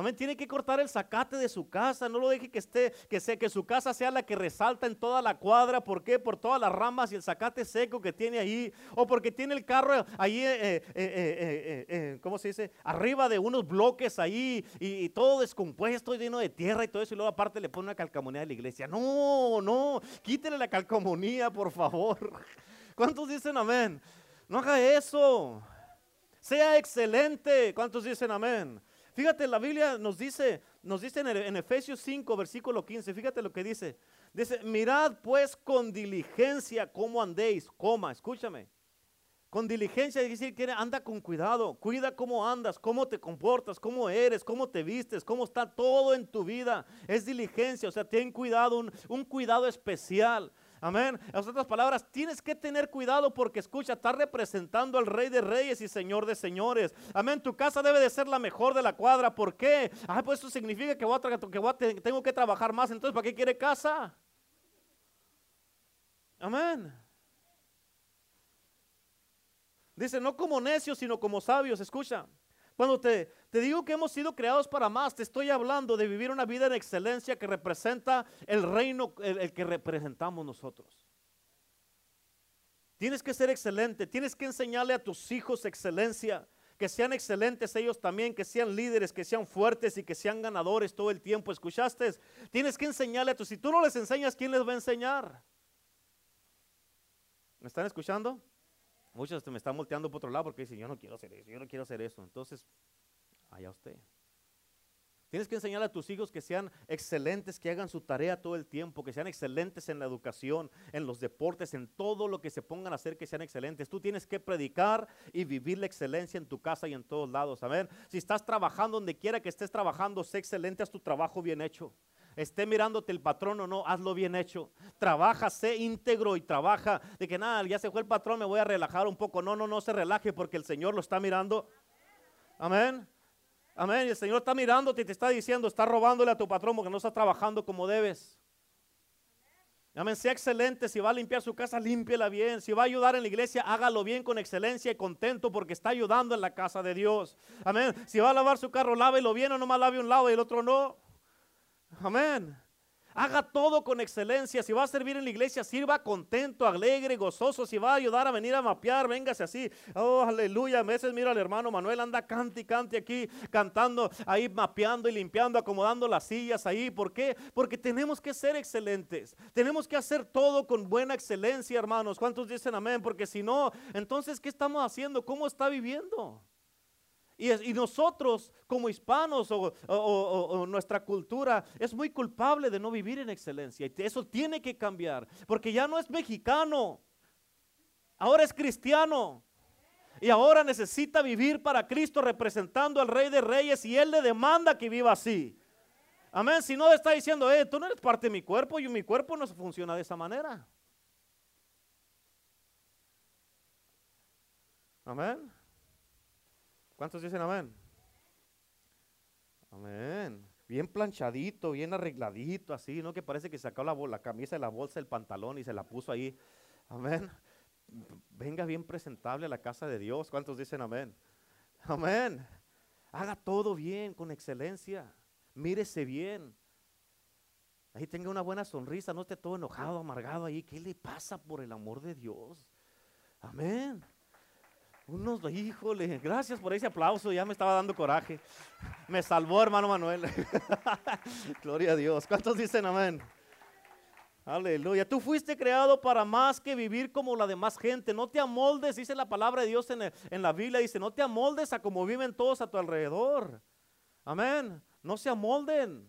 Amén. Tiene que cortar el zacate de su casa. No lo deje que esté, que, sea, que su casa sea la que resalta en toda la cuadra. ¿Por qué? Por todas las ramas y el zacate seco que tiene ahí. O porque tiene el carro ahí, eh, eh, eh, ¿cómo se dice? Arriba de unos bloques ahí y, todo descompuesto y lleno de tierra y todo eso. Y luego aparte le pone una calcamonía de la iglesia. No, no. Quítele la calcamonía, por favor. *laughs* ¿Cuántos dicen amén? No haga eso. Sea excelente. ¿Cuántos dicen amén? Fíjate, la Biblia nos dice, nos dice en, Efesios 5, versículo 15, fíjate lo que dice. Dice, mirad pues con diligencia cómo andéis, coma, escúchame. Con diligencia, es decir, anda con cuidado, cuida cómo andas, cómo te comportas, cómo eres, cómo te vistes, cómo está todo en tu vida. Es diligencia, o sea, ten cuidado, un cuidado especial. Amén. En otras palabras, tienes que tener cuidado porque escucha, está representando al Rey de Reyes y Señor de Señores. Amén. Tu casa debe de ser la mejor de la cuadra. ¿Por qué? Ah, pues eso significa que tengo que trabajar más. Entonces, ¿para qué quiere casa? Amén. Dice, no como necios, sino como sabios. Escucha. Cuando te, te digo que hemos sido creados para más, te estoy hablando de vivir una vida en excelencia que representa el reino, el que representamos nosotros. Tienes que ser excelente, tienes que enseñarle a tus hijos excelencia, que sean excelentes ellos también, que sean líderes, que sean fuertes y que sean ganadores todo el tiempo. ¿Escuchaste? Tienes que enseñarle a tus, si tú no les enseñas, ¿quién les va a enseñar? ¿Me están escuchando? Muchos me están volteando por otro lado porque dicen, yo no quiero hacer eso, yo no quiero hacer eso. Entonces, allá usted. Tienes que enseñar a tus hijos que sean excelentes, que hagan su tarea todo el tiempo, que sean excelentes en la educación, en los deportes, en todo lo que se pongan a hacer, que sean excelentes. Tú tienes que predicar y vivir la excelencia en tu casa y en todos lados. Amén. Si estás trabajando donde quiera que estés trabajando, sé excelente, haz tu trabajo bien hecho. Esté mirándote el patrón o no, hazlo bien hecho. Trabaja, sé íntegro y trabaja. De que nada, ya se fue el patrón, me voy a relajar un poco. No, no, no se relaje porque el Señor lo está mirando. Amén. Amén. El Señor está mirándote y te está diciendo, está robándole a tu patrón porque no está trabajando como debes. Amén. Sea excelente. Si va a limpiar su casa, límpiela bien. Si va a ayudar en la iglesia, hágalo bien con excelencia y contento porque está ayudando en la casa de Dios. Amén. Si va a lavar su carro, lávelo bien o nomás lave un lado y el otro no. Amén. Haga todo con excelencia. Si va a servir en la iglesia, sirva contento, alegre, gozoso. Si va a ayudar a venir a mapear, véngase así. Oh, aleluya. A veces mira al hermano Manuel, anda cante y cante aquí, cantando, ahí mapeando y limpiando, acomodando las sillas ahí. ¿Por qué? Porque tenemos que ser excelentes. Tenemos que hacer todo con buena excelencia, hermanos. ¿Cuántos dicen amén? Porque si no, entonces, ¿qué estamos haciendo? ¿Cómo está viviendo? Y, nosotros como hispanos o, nuestra cultura es muy culpable de no vivir en excelencia. Y eso tiene que cambiar. Porque ya no es mexicano. Ahora es cristiano. Y ahora necesita vivir para Cristo representando al Rey de Reyes. Y Él le demanda que viva así. Amén. Si no está diciendo, eh, tú no eres parte de mi cuerpo y mi cuerpo no funciona de esa manera. Amén. ¿Cuántos dicen amén? Amén. Bien planchadito, bien arregladito, así, ¿no? Que parece que sacó la, la camisa de la bolsa, el pantalón y se la puso ahí. Amén. Venga bien presentable a la casa de Dios. ¿Cuántos dicen amén? Amén. Haga todo bien, con excelencia. Mírese bien. Ahí tenga una buena sonrisa, no esté todo enojado, amargado ahí. ¿Qué le pasa por el amor de Dios? Amén. Unos, híjole, gracias por ese aplauso, ya me estaba dando coraje. Me salvó, hermano Manuel. *laughs* Gloria a Dios. ¿Cuántos dicen amén? Aleluya. Tú fuiste creado para más que vivir como la demás gente. No te amoldes, dice la palabra de Dios en, la Biblia. Dice, no te amoldes a como viven todos a tu alrededor. Amén. No se amolden.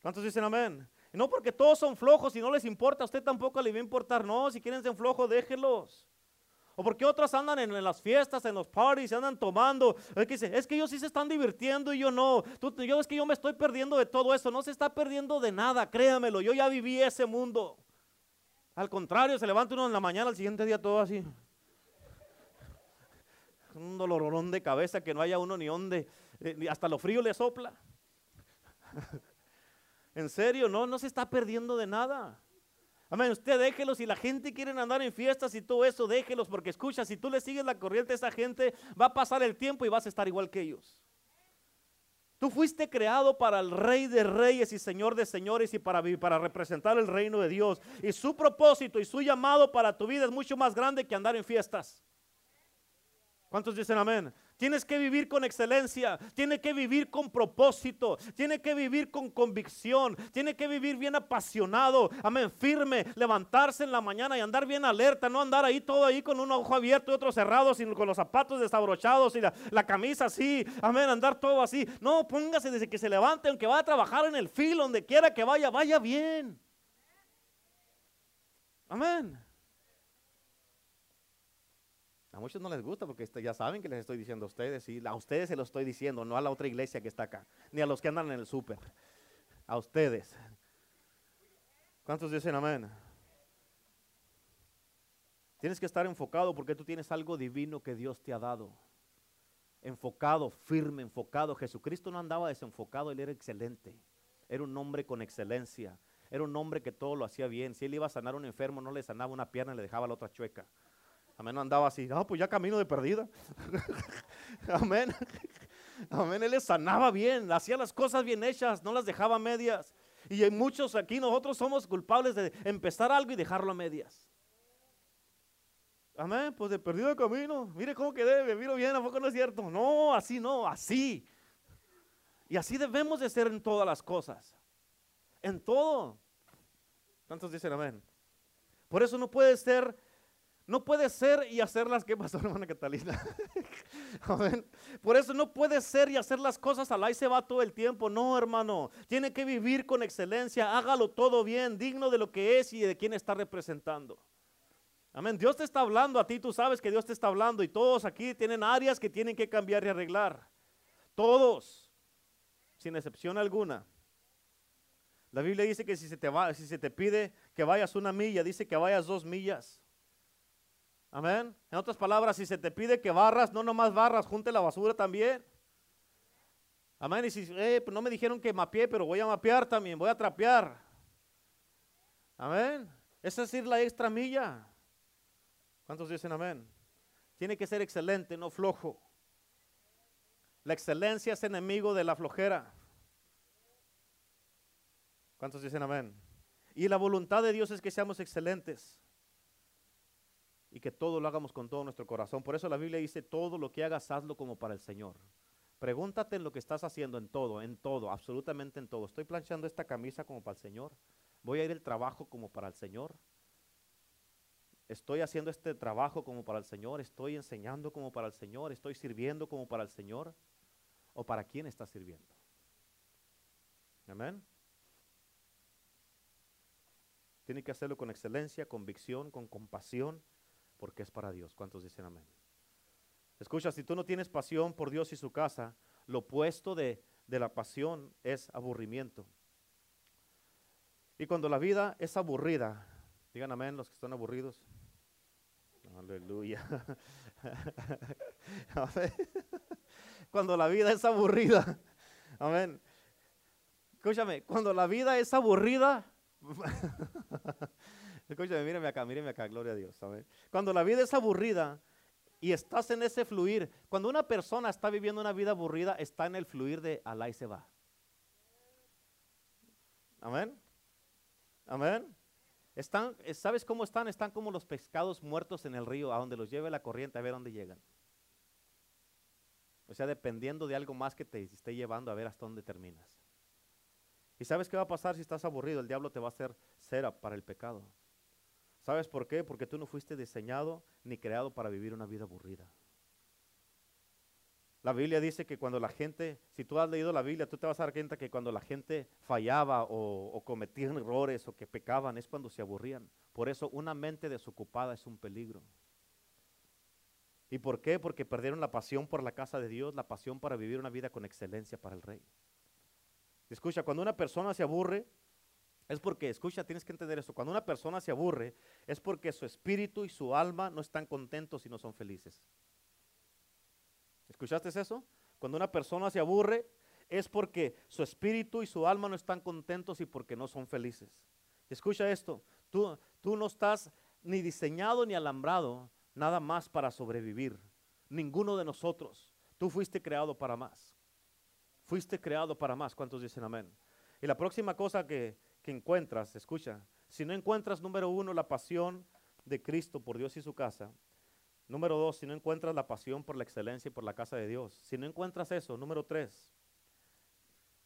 ¿Cuántos dicen amén? No porque todos son flojos y no les importa, a usted tampoco le va a importar. No, si quieren ser flojos, déjelos. O porque otros andan en, las fiestas, en los parties, andan tomando. Es que, es que ellos sí se están divirtiendo y yo no. yo, es que yo me estoy perdiendo de todo eso. No se está perdiendo de nada, créamelo. Yo ya viví ese mundo. Al contrario, se levanta uno en la mañana, al siguiente día todo así. Un dolorón de cabeza que no haya uno ni donde. Eh, hasta lo frío le sopla. *laughs* en serio, no, no se está perdiendo de nada. Amén, usted déjelos, si la gente quiere andar en fiestas y todo eso, déjelos, porque escucha, si tú le sigues la corriente a esa gente, va a pasar el tiempo y vas a estar igual que ellos. Tú fuiste creado para el Rey de Reyes y Señor de Señores y para, para representar el reino de Dios. Y su propósito y su llamado para tu vida es mucho más grande que andar en fiestas. ¿Cuántos dicen amén? Tienes que vivir con excelencia, tiene que vivir con propósito, tiene que vivir con convicción, tiene que vivir bien apasionado, amén, firme, levantarse en la mañana y andar bien alerta, no andar ahí todo ahí con un ojo abierto y otro cerrado, sino con los zapatos desabrochados y la, la camisa así, amén, andar todo así. No, póngase desde que se levante, aunque vaya a trabajar en el filo, donde quiera que vaya, vaya bien. Amén. Muchos no les gusta porque este, ya saben que les estoy diciendo a ustedes y a ustedes se lo estoy diciendo, no a la otra iglesia que está acá, ni a los que andan en el súper, a ustedes. ¿Cuántos dicen amén? Tienes que estar enfocado porque tú tienes algo divino que Dios te ha dado. Enfocado, firme, enfocado. Jesucristo no andaba desenfocado, él era excelente. Era un hombre con excelencia. Era un hombre que todo lo hacía bien. Si él iba a sanar a un enfermo, no le sanaba una pierna, le dejaba la otra chueca. Amén, andaba así, ah, pues ya camino de perdida. *laughs* Amén. *laughs* Amén. Él les sanaba bien, hacía las cosas bien hechas, no las dejaba a medias. Y hay muchos aquí, nosotros somos culpables de empezar algo y dejarlo a medias. Amén, pues de perdido el camino. Mire cómo quedé, me miro bien, ¿a poco no es cierto? No, así no, así. Y así debemos de ser en todas las cosas. En todo. ¿Cuántos dicen amén? Por eso no puede ser, no puede ser y hacer las que *laughs* pasó, hermana Catalina. *laughs* Por eso no puede ser y hacer las cosas al se va todo el tiempo. No, hermano. Tiene que vivir con excelencia. Hágalo todo bien, digno de lo que es y de quién está representando. Amén. Dios te está hablando a ti, tú sabes que Dios te está hablando y todos aquí tienen áreas que tienen que cambiar y arreglar. Todos, sin excepción alguna. La Biblia dice que si te, va, si se te pide que vayas una milla, dice que vayas dos millas. Amén. En otras palabras, si se te pide que barras, no nomás barras, junte la basura también. Amén. Y si eh, pues no me dijeron que mapeé, pero voy a mapear también, voy a trapear. Amén. Esa es ir la extra milla. ¿Cuántos dicen amén? Tiene que ser excelente, no flojo. La excelencia es enemigo de la flojera. ¿Cuántos dicen amén? Y la voluntad de Dios es que seamos excelentes y que todo lo hagamos con todo nuestro corazón. Por eso la Biblia dice, todo lo que hagas, hazlo como para el Señor. Pregúntate en lo que estás haciendo, en todo, en todo, absolutamente en todo. Estoy planchando esta camisa como para el Señor. Voy a ir el trabajo como para el Señor. Estoy haciendo este trabajo como para el Señor, estoy enseñando como para el Señor, estoy sirviendo como para el Señor. ¿O para quién está sirviendo? Amén. Tiene que hacerlo con excelencia, convicción, con compasión, porque es para Dios. ¿Cuántos dicen amén? Escucha, si tú no tienes pasión por Dios y su casa, lo opuesto de, de la pasión es aburrimiento. Y cuando la vida es aburrida, digan amén los que están aburridos. Aleluya. *laughs* Cuando la vida es aburrida. Amén. Escúchame, cuando la vida es aburrida. *laughs* Escúchame, míreme acá, míreme acá, gloria a Dios. Amén. Cuando la vida es aburrida y estás en ese fluir, cuando una persona está viviendo una vida aburrida, está en el fluir de Alá y se va. Amén. Amén. Están, eh, ¿Sabes cómo están? Están como los pescados muertos en el río, a donde los lleve la corriente, a ver dónde llegan. O sea, dependiendo de algo más que te esté llevando a ver hasta dónde terminas. ¿Y sabes qué va a pasar si estás aburrido? El diablo te va a hacer cera para el pecado. ¿Sabes por qué? Porque tú no fuiste diseñado ni creado para vivir una vida aburrida. La Biblia dice que cuando la gente, si tú has leído la Biblia, tú te vas a dar cuenta que cuando la gente fallaba o, cometían errores o que pecaban es cuando se aburrían. Por eso una mente desocupada es un peligro. ¿Y por qué? Porque perdieron la pasión por la casa de Dios, la pasión para vivir una vida con excelencia para el rey. Escucha, cuando una persona se aburre, es porque, escucha, tienes que entender esto, cuando una persona se aburre, es porque su espíritu y su alma no están contentos y no son felices. ¿Escuchaste eso? Cuando una persona se aburre es porque su espíritu y su alma no están contentos y porque no son felices. Escucha esto, tú, tú no estás ni diseñado ni alambrado nada más para sobrevivir. Ninguno de nosotros. Tú fuiste creado para más. Fuiste creado para más. ¿Cuántos dicen amén? Y la próxima cosa que, que encuentras, escucha, si no encuentras número uno la pasión de Cristo por Dios y su casa, Número dos, si no encuentras la pasión por la excelencia y por la casa de Dios. Si no encuentras eso, número tres,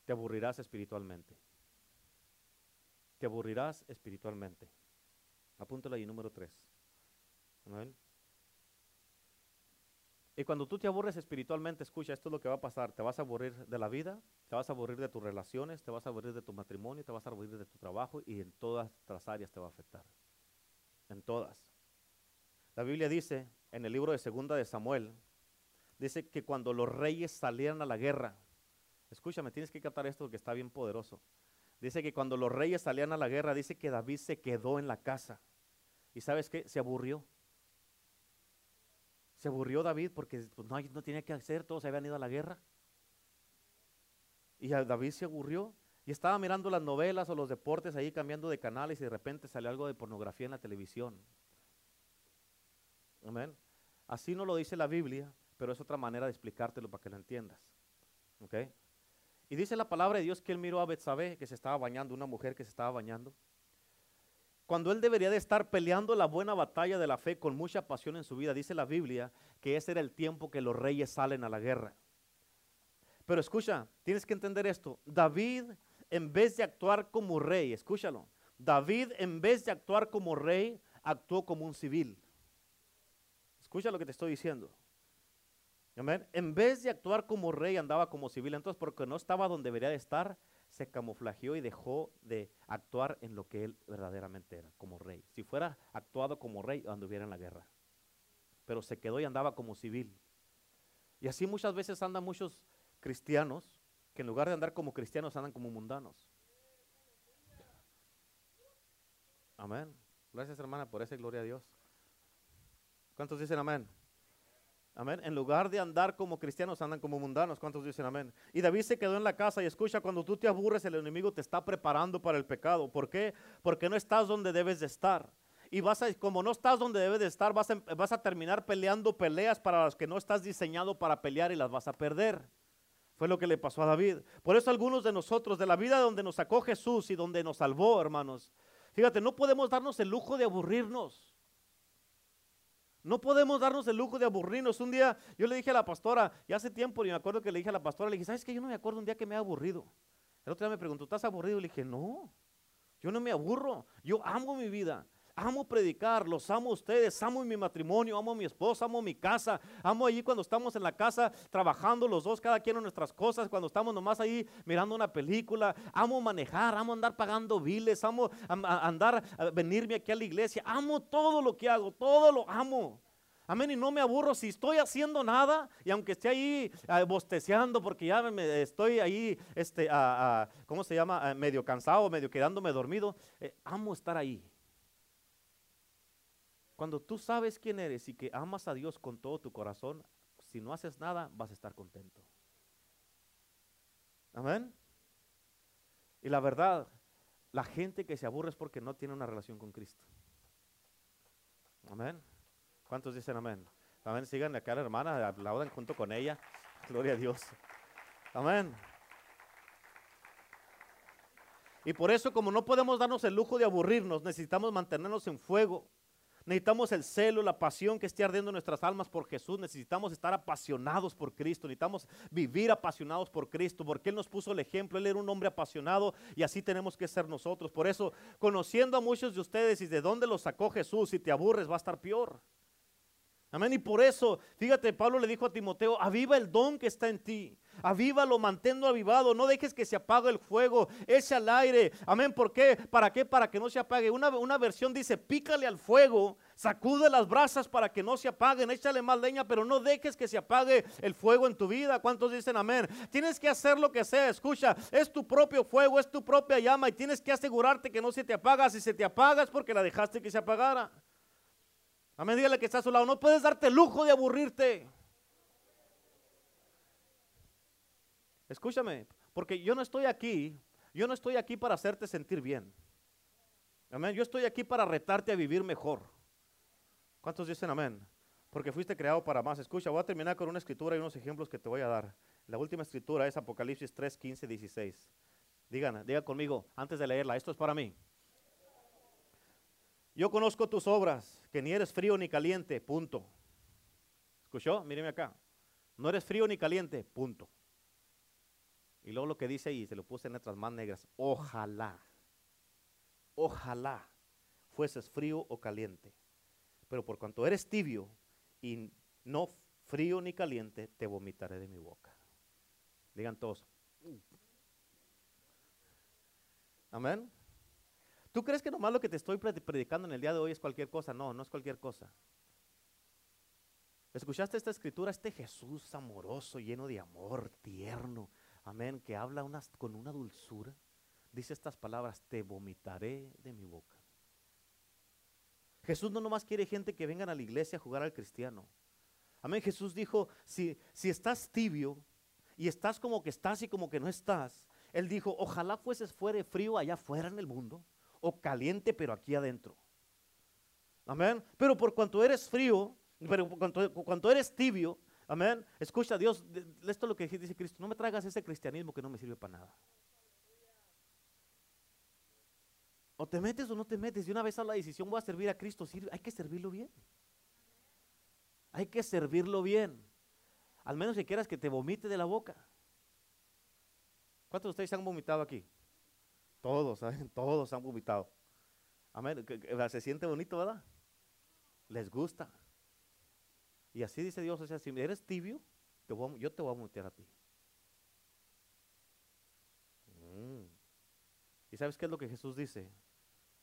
te aburrirás espiritualmente. Te aburrirás espiritualmente. Apúntalo ahí, número tres. Y cuando tú te aburres espiritualmente, escucha, esto es lo que va a pasar. Te vas a aburrir de la vida, te vas a aburrir de tus relaciones, te vas a aburrir de tu matrimonio, te vas a aburrir de tu trabajo y en todas las áreas te va a afectar. En todas. La Biblia dice en el libro de Segunda de Samuel, dice que cuando los reyes salieran a la guerra, escúchame, tienes que captar esto que está bien poderoso. Dice que cuando los reyes salían a la guerra, dice que David se quedó en la casa. ¿Y sabes qué? Se aburrió. Se aburrió David porque pues, no, tenía que hacer, todos habían ido a la guerra. Y David se aburrió y estaba mirando las novelas o los deportes ahí cambiando de canales y de repente salió algo de pornografía en la televisión. Amén. Así no lo dice la Biblia, pero es otra manera de explicártelo para que lo entiendas. ¿Ok? Y dice la palabra de Dios que él miró a Betsabé, que se estaba bañando, una mujer que se estaba bañando. Cuando él debería de estar peleando la buena batalla de la fe con mucha pasión en su vida, dice la Biblia que ese era el tiempo que los reyes salen a la guerra. Pero escucha, tienes que entender esto. David, en vez de actuar como rey, escúchalo, David, en vez de actuar como rey, actuó como un civil. Escucha lo que te estoy diciendo. En vez de actuar como rey, andaba como civil. Entonces, porque no estaba donde debería de estar, se camuflajeó y dejó de actuar en lo que él verdaderamente era, como rey. Si fuera actuado como rey, anduviera en la guerra. Pero se quedó y andaba como civil. Y así muchas veces andan muchos cristianos que en lugar de andar como cristianos andan como mundanos. Amén. Gracias hermana por esa gloria a Dios. ¿Cuántos dicen amén? Amén. En lugar de andar como cristianos, andan como mundanos. ¿Cuántos dicen amén? Y David se quedó en la casa y escucha, cuando tú te aburres, el enemigo te está preparando para el pecado. ¿Por qué? Porque no estás donde debes de estar. Y vas a, como no estás donde debes de estar, vas a, vas a terminar peleando peleas para las que no estás diseñado para pelear y las vas a perder. Fue lo que le pasó a David. Por eso algunos de nosotros, de la vida donde nos sacó Jesús y donde nos salvó, hermanos, fíjate, no podemos darnos el lujo de aburrirnos. No podemos darnos el lujo de aburrirnos. Un día yo le dije a la pastora, ya hace tiempo, y me acuerdo que le dije a la pastora, le dije, ¿sabes qué? Yo no me acuerdo un día que me he aburrido. El otro día me preguntó, ¿estás aburrido? Le dije, no, yo no me aburro. Yo amo mi vida. Amo predicar, los amo a ustedes, amo mi matrimonio, amo a mi esposa, amo mi casa, amo allí cuando estamos en la casa trabajando los dos, cada quien en nuestras cosas, cuando estamos nomás ahí mirando una película, amo manejar, amo andar pagando biles, amo andar, venirme aquí a la iglesia, amo todo lo que hago, todo lo amo. Amén, y no me aburro si estoy haciendo nada y aunque esté ahí ah, bosteceando porque ya me, estoy ahí, este, ¿cómo se llama? medio cansado, medio quedándome dormido, eh, amo estar ahí. Cuando tú sabes quién eres y que amas a Dios con todo tu corazón, si no haces nada, vas a estar contento. Amén. Y la verdad, la gente que se aburre es porque no tiene una relación con Cristo. Amén. ¿Cuántos dicen amén? Amén. Sigan acá la hermana, aplaudan junto con ella. Gloria a Dios. Amén. Y por eso, como no podemos darnos el lujo de aburrirnos, necesitamos mantenernos en fuego. Necesitamos el celo, la pasión que esté ardiendo en nuestras almas por Jesús. Necesitamos estar apasionados por Cristo. Necesitamos vivir apasionados por Cristo, porque Él nos puso el ejemplo. Él era un hombre apasionado y así tenemos que ser nosotros. Por eso, conociendo a muchos de ustedes y de dónde los sacó Jesús, si te aburres va a estar peor. Amén. Y por eso, fíjate, Pablo le dijo a Timoteo, aviva el don que está en ti. Avívalo, manténlo avivado. No dejes que se apague el fuego. Echa al aire. Amén. ¿Por qué? ¿Para qué? Para que no se apague. Una, una versión dice, pícale al fuego. Sacude las brasas para que no se apaguen. Échale más leña, pero no dejes que se apague el fuego en tu vida. ¿Cuántos dicen amén? Tienes que hacer lo que sea. Escucha, es tu propio fuego, es tu propia llama y tienes que asegurarte que no se te apaga. Si se te apaga es porque la dejaste que se apagara. Amén, dígale que está a su lado. No puedes darte el lujo de aburrirte. Escúchame, porque yo no estoy aquí, yo no estoy aquí para hacerte sentir bien. Amén, yo estoy aquí para retarte a vivir mejor. ¿Cuántos dicen amén? Porque fuiste creado para más. Escucha, voy a terminar con una escritura y unos ejemplos que te voy a dar. La última escritura es Apocalipsis 3, 15, 16. Digan, digan conmigo, antes de leerla, esto es para mí. Yo conozco tus obras, que ni eres frío ni caliente, punto. ¿Escuchó? Míreme acá. No eres frío ni caliente, punto. Y luego lo que dice ahí, se lo puse en letras más negras, ojalá, ojalá fueses frío o caliente. Pero por cuanto eres tibio y no frío ni caliente, te vomitaré de mi boca. Digan todos. Amén. ¿Tú crees que nomás lo que te estoy predicando en el día de hoy es cualquier cosa? No, no es cualquier cosa. ¿Escuchaste esta escritura? Este Jesús amoroso, lleno de amor, tierno, amén, que habla con una dulzura. Dice estas palabras, te vomitaré de mi boca. Jesús no nomás quiere gente que vengan a la iglesia a jugar al cristiano. Amén, Jesús dijo, si, si estás tibio y estás como que estás y como que no estás, Él dijo, ojalá fueses fuera frío allá afuera en el mundo o caliente, pero aquí adentro. Amén. Pero por cuanto eres frío, pero por cuanto, eres tibio, Amén. Escucha, Dios, esto es lo que dice Cristo. No me traigas ese cristianismo que no me sirve para nada. O te metes o no te metes. Y una vez a la decisión voy a servir a Cristo. Hay que servirlo bien. Hay que servirlo bien. Al menos si quieras que te vomite de la boca. ¿Cuántos de ustedes han vomitado aquí? Todos, ¿saben? *laughs* Todos han vomitado. Amén. Se siente bonito, ¿verdad? Les gusta. Y así dice Dios, o sea, si eres tibio, yo te voy a vomitar a ti. Mm. ¿Y sabes qué es lo que Jesús dice?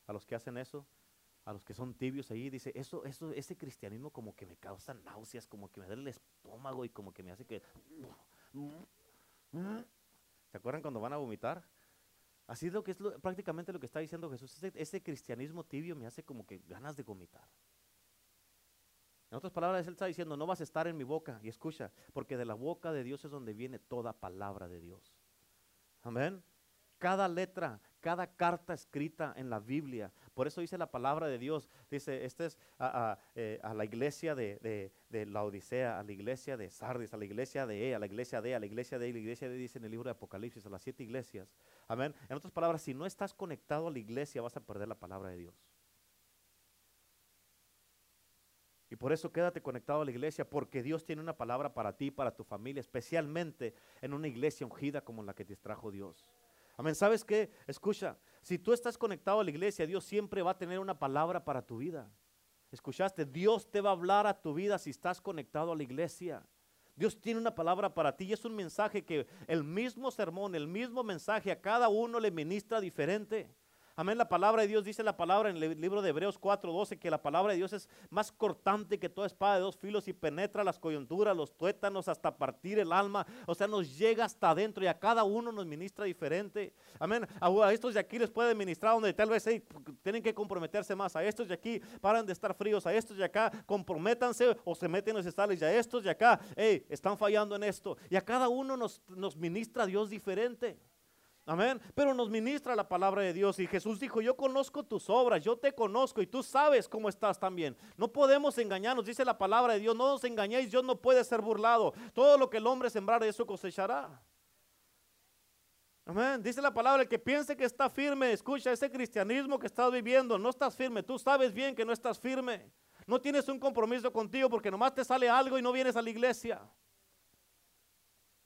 A los que hacen eso, a los que son tibios ahí, dice, eso, eso, ese cristianismo como que me causa náuseas, como que me da el estómago y como que me hace que... ¿Se acuerdan cuando van a vomitar? Así es lo que es prácticamente lo que está diciendo Jesús. Ese, cristianismo tibio me hace como que ganas de vomitar. En otras palabras, Él está diciendo, no vas a estar en mi boca. Y escucha, porque de la boca de Dios es donde viene toda palabra de Dios. Amén. Cada letra, cada carta escrita en la Biblia. Por eso dice la palabra de Dios. Dice, este es a, eh, la iglesia de, la Odisea, a la iglesia de Sardis, a la iglesia de E, a la iglesia de, a la iglesia de, a la iglesia de, dice en el libro de Apocalipsis, a las siete iglesias. Amén. En otras palabras, si no estás conectado a la iglesia, vas a perder la palabra de Dios. Y por eso quédate conectado a la iglesia, porque Dios tiene una palabra para ti, para tu familia, especialmente en una iglesia ungida como la que te trajo Dios. Amén. ¿Sabes qué? Escucha, si tú estás conectado a la iglesia, Dios siempre va a tener una palabra para tu vida. ¿Escuchaste? Dios te va a hablar a tu vida si estás conectado a la iglesia. Dios tiene una palabra para ti y es un mensaje que el mismo sermón, el mismo mensaje a cada uno le ministra diferente. Amén. La palabra de Dios dice la palabra en el libro de Hebreos 4:12 que la palabra de Dios es más cortante que toda espada de dos filos y penetra las coyunturas, los tuétanos hasta partir el alma. O sea, nos llega hasta adentro y a cada uno nos ministra diferente. Amén. A, estos de aquí les puede ministrar donde tal vez tienen que comprometerse más. A estos de aquí paran de estar fríos. A estos de acá comprométanse o se meten los estales. Y a estos de acá, hey, están fallando en esto. Y a cada uno nos, nos ministra Dios diferente. Amén. Pero nos ministra la palabra de Dios y Jesús dijo, yo conozco tus obras, yo te conozco y tú sabes cómo estás también. No podemos engañarnos, dice la palabra de Dios, no os engañéis, Dios no puede ser burlado. Todo lo que el hombre sembrar, eso cosechará. Amén. Dice la palabra, el que piense que está firme, escucha ese cristianismo que estás viviendo, no estás firme, tú sabes bien que no estás firme. No tienes un compromiso contigo porque nomás te sale algo y no vienes a la iglesia.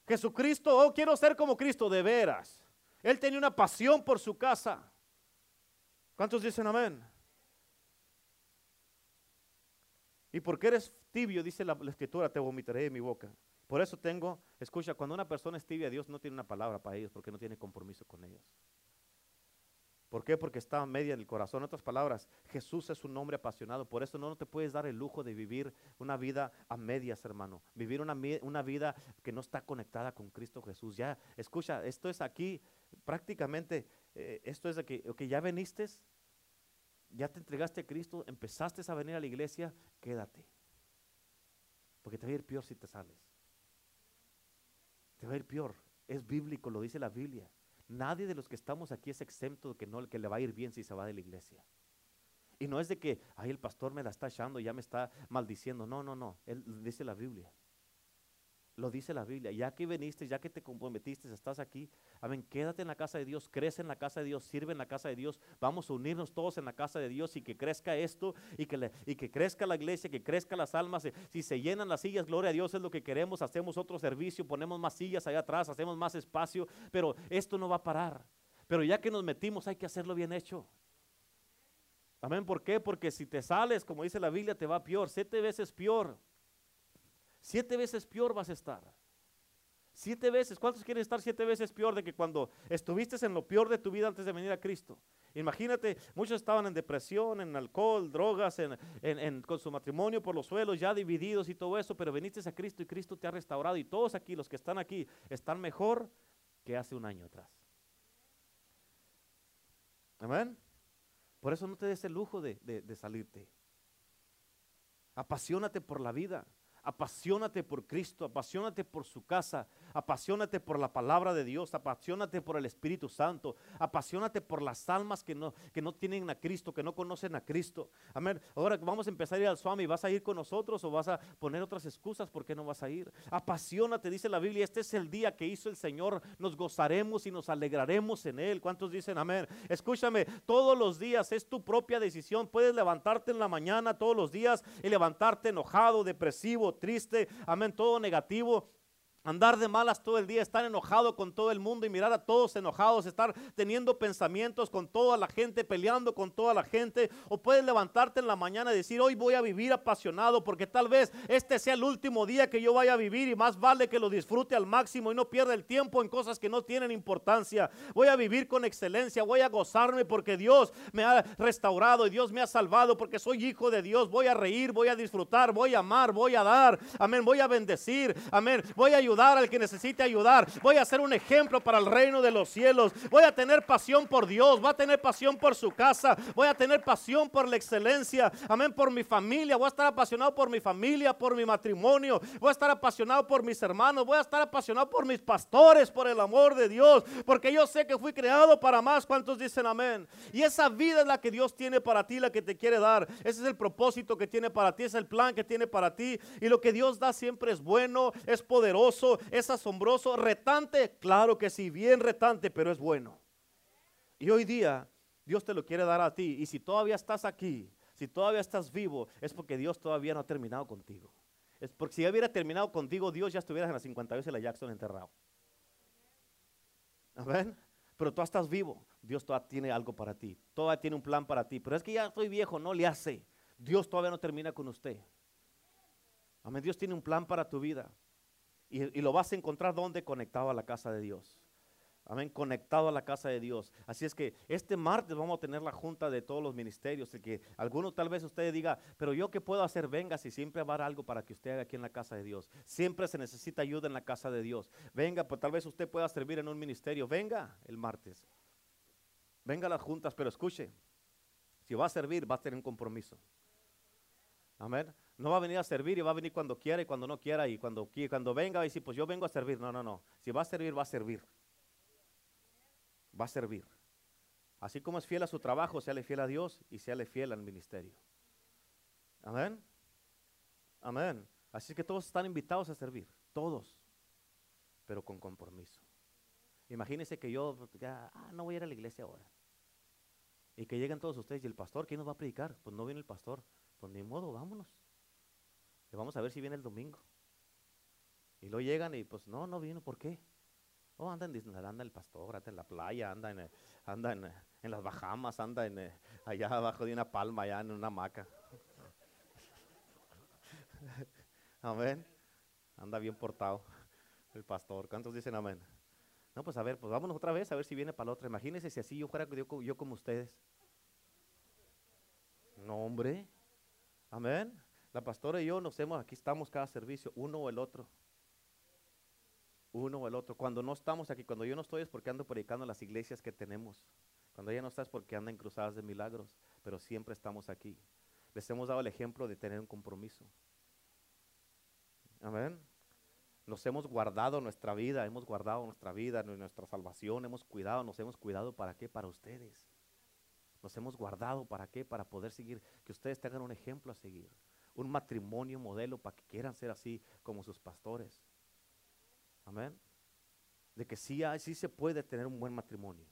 Jesucristo, oh, quiero ser como Cristo, de veras. Él tenía una pasión por su casa. ¿Cuántos dicen amén? Y porque eres tibio, dice la, escritura, te vomitaré de mi boca. Por eso tengo, escucha, cuando una persona es tibia, Dios no tiene una palabra para ellos porque no tiene compromiso con ellos. ¿Por qué? Porque está media en el corazón. En otras palabras, Jesús es un hombre apasionado. Por eso no, te puedes dar el lujo de vivir una vida a medias, hermano. Vivir una, una vida que no está conectada con Cristo Jesús. Ya, escucha, esto es aquí, prácticamente, eh, esto es de que, ya veniste, ya te entregaste a Cristo, empezaste a venir a la iglesia, quédate. Porque te va a ir peor si te sales. Te va a ir peor. Es bíblico, lo dice la Biblia. Nadie de los que estamos aquí es exento de que no que le va a ir bien si se va de la iglesia. Y no es de que, ay, el pastor me la está echando, ya me está maldiciendo. No, no, no. Él dice la Biblia. Lo dice la Biblia. Ya que viniste, ya que te comprometiste, estás aquí. Amén. Quédate en la casa de Dios, crece en la casa de Dios, sirve en la casa de Dios. Vamos a unirnos todos en la casa de Dios y que crezca esto y que, y que crezca la iglesia, que crezca las almas. Si se llenan las sillas, gloria a Dios es lo que queremos. Hacemos otro servicio, ponemos más sillas allá atrás, hacemos más espacio. Pero esto no va a parar. Pero ya que nos metimos, hay que hacerlo bien hecho. Amén. ¿Por qué? Porque si te sales, como dice la Biblia, te va peor, siete veces peor. Siete veces peor vas a estar. Siete veces. ¿Cuántos quieren estar siete veces peor de que cuando estuviste en lo peor de tu vida antes de venir a Cristo? Imagínate, muchos estaban en depresión, en alcohol, drogas, con su matrimonio por los suelos, ya divididos y todo eso, pero viniste a Cristo y Cristo te ha restaurado y todos aquí, los que están aquí, están mejor que hace un año atrás. Amén. Por eso no te des el lujo de salirte. Apasionate por la vida. Apasionate por Cristo, apasionate por su casa, apasionate por la palabra de Dios, apasionate por el Espíritu Santo, apasionate por las almas que no, que no tienen a Cristo, que no conocen a Cristo. Amén. Ahora vamos a empezar a ir al Swami, ¿vas a ir con nosotros o vas a poner otras excusas por qué no vas a ir? Apasionate, dice la Biblia, este es el día que hizo el Señor, nos gozaremos y nos alegraremos en Él. ¿Cuántos dicen amén? Escúchame, todos los días es tu propia decisión. Puedes levantarte en la mañana todos los días y levantarte enojado, depresivo, triste, amén, todo negativo. Andar de malas todo el día, estar enojado con todo el mundo y mirar a todos enojados, estar teniendo pensamientos con toda la gente, peleando con toda la gente. O puedes levantarte en la mañana y decir, hoy voy a vivir apasionado porque tal vez este sea el último día que yo vaya a vivir y más vale que lo disfrute al máximo y no pierda el tiempo en cosas que no tienen importancia. Voy a vivir con excelencia, voy a gozarme porque Dios me ha restaurado y Dios me ha salvado porque soy hijo de Dios. Voy a reír, voy a disfrutar, voy a amar, voy a dar. Amén, voy a bendecir. Amén, voy a ayudar al que necesite ayudar. Voy a ser un ejemplo para el reino de los cielos. Voy a tener pasión por Dios. Voy a tener pasión por su casa. Voy a tener pasión por la excelencia. Amén. Por mi familia. Voy a estar apasionado por mi familia, por mi matrimonio. Voy a estar apasionado por mis hermanos. Voy a estar apasionado por mis pastores, por el amor de Dios. Porque yo sé que fui creado para más. ¿Cuántos dicen amén? Y esa vida es la que Dios tiene para ti, la que te quiere dar. Ese es el propósito que tiene para ti. Es el plan que tiene para ti. Y lo que Dios da siempre es bueno, es poderoso es asombroso, retante, claro que sí, bien retante, pero es bueno. Y hoy día Dios te lo quiere dar a ti. Y si todavía estás aquí, si todavía estás vivo, es porque Dios todavía no ha terminado contigo. Es porque si ya hubiera terminado contigo, Dios ya estuvieras en la 52 y la Jackson enterrado. Amén. Pero tú estás vivo. Dios todavía tiene algo para ti. Todavía tiene un plan para ti. Pero es que ya estoy viejo, no le hace. Dios todavía no termina con usted. Amén. Dios tiene un plan para tu vida. Y, lo vas a encontrar donde conectado a la casa de Dios. Amén, conectado a la casa de Dios. Así es que este martes vamos a tener la junta de todos los ministerios. El que alguno tal vez usted diga, pero yo qué puedo hacer, venga, si siempre va a haber algo para que usted haga aquí en la casa de Dios. Siempre se necesita ayuda en la casa de Dios. Venga, pues tal vez usted pueda servir en un ministerio. Venga el martes. Venga a las juntas, pero escuche, si va a servir, va a tener un compromiso. Amén. No va a venir a servir y va a venir cuando quiera y cuando no quiera y cuando, cuando venga va a pues yo vengo a servir. No, no, no. Si va a servir, va a servir. Va a servir. Así como es fiel a su trabajo, séale fiel a Dios y séale fiel al ministerio. Amén. Amén. Así que todos están invitados a servir. Todos. Pero con compromiso. Imagínense que yo ya, ah, no voy a ir a la iglesia ahora. Y que lleguen todos ustedes y el pastor, ¿quién nos va a predicar? Pues no viene el pastor. Pues ni modo, vámonos vamos a ver si viene el domingo. Y luego llegan y pues no, no vino, ¿por qué? Oh, anda en Disneyland, anda el pastor, anda en la playa, anda en, anda en, en las Bahamas, anda en, allá abajo de una palma, allá en una hamaca. *laughs* amén. Anda bien portado el pastor. ¿Cuántos dicen amén? No, pues a ver, pues vámonos otra vez a ver si viene para la otra. Imagínense si así yo fuera yo, yo como ustedes. No, hombre. Amén. La pastora y yo nos hemos, aquí estamos cada servicio, uno o el otro. Uno o el otro. Cuando no estamos aquí, cuando yo no estoy es porque ando predicando las iglesias que tenemos. Cuando ella no está es porque anda en cruzadas de milagros, pero siempre estamos aquí. Les hemos dado el ejemplo de tener un compromiso. Amén. Nos hemos guardado nuestra vida, hemos guardado nuestra vida, nuestra salvación, hemos cuidado, nos hemos cuidado para qué? Para ustedes. Nos hemos guardado para qué? Para poder seguir, que ustedes tengan un ejemplo a seguir un matrimonio modelo para que quieran ser así como sus pastores. Amén. De que sí, hay, sí se puede tener un buen matrimonio.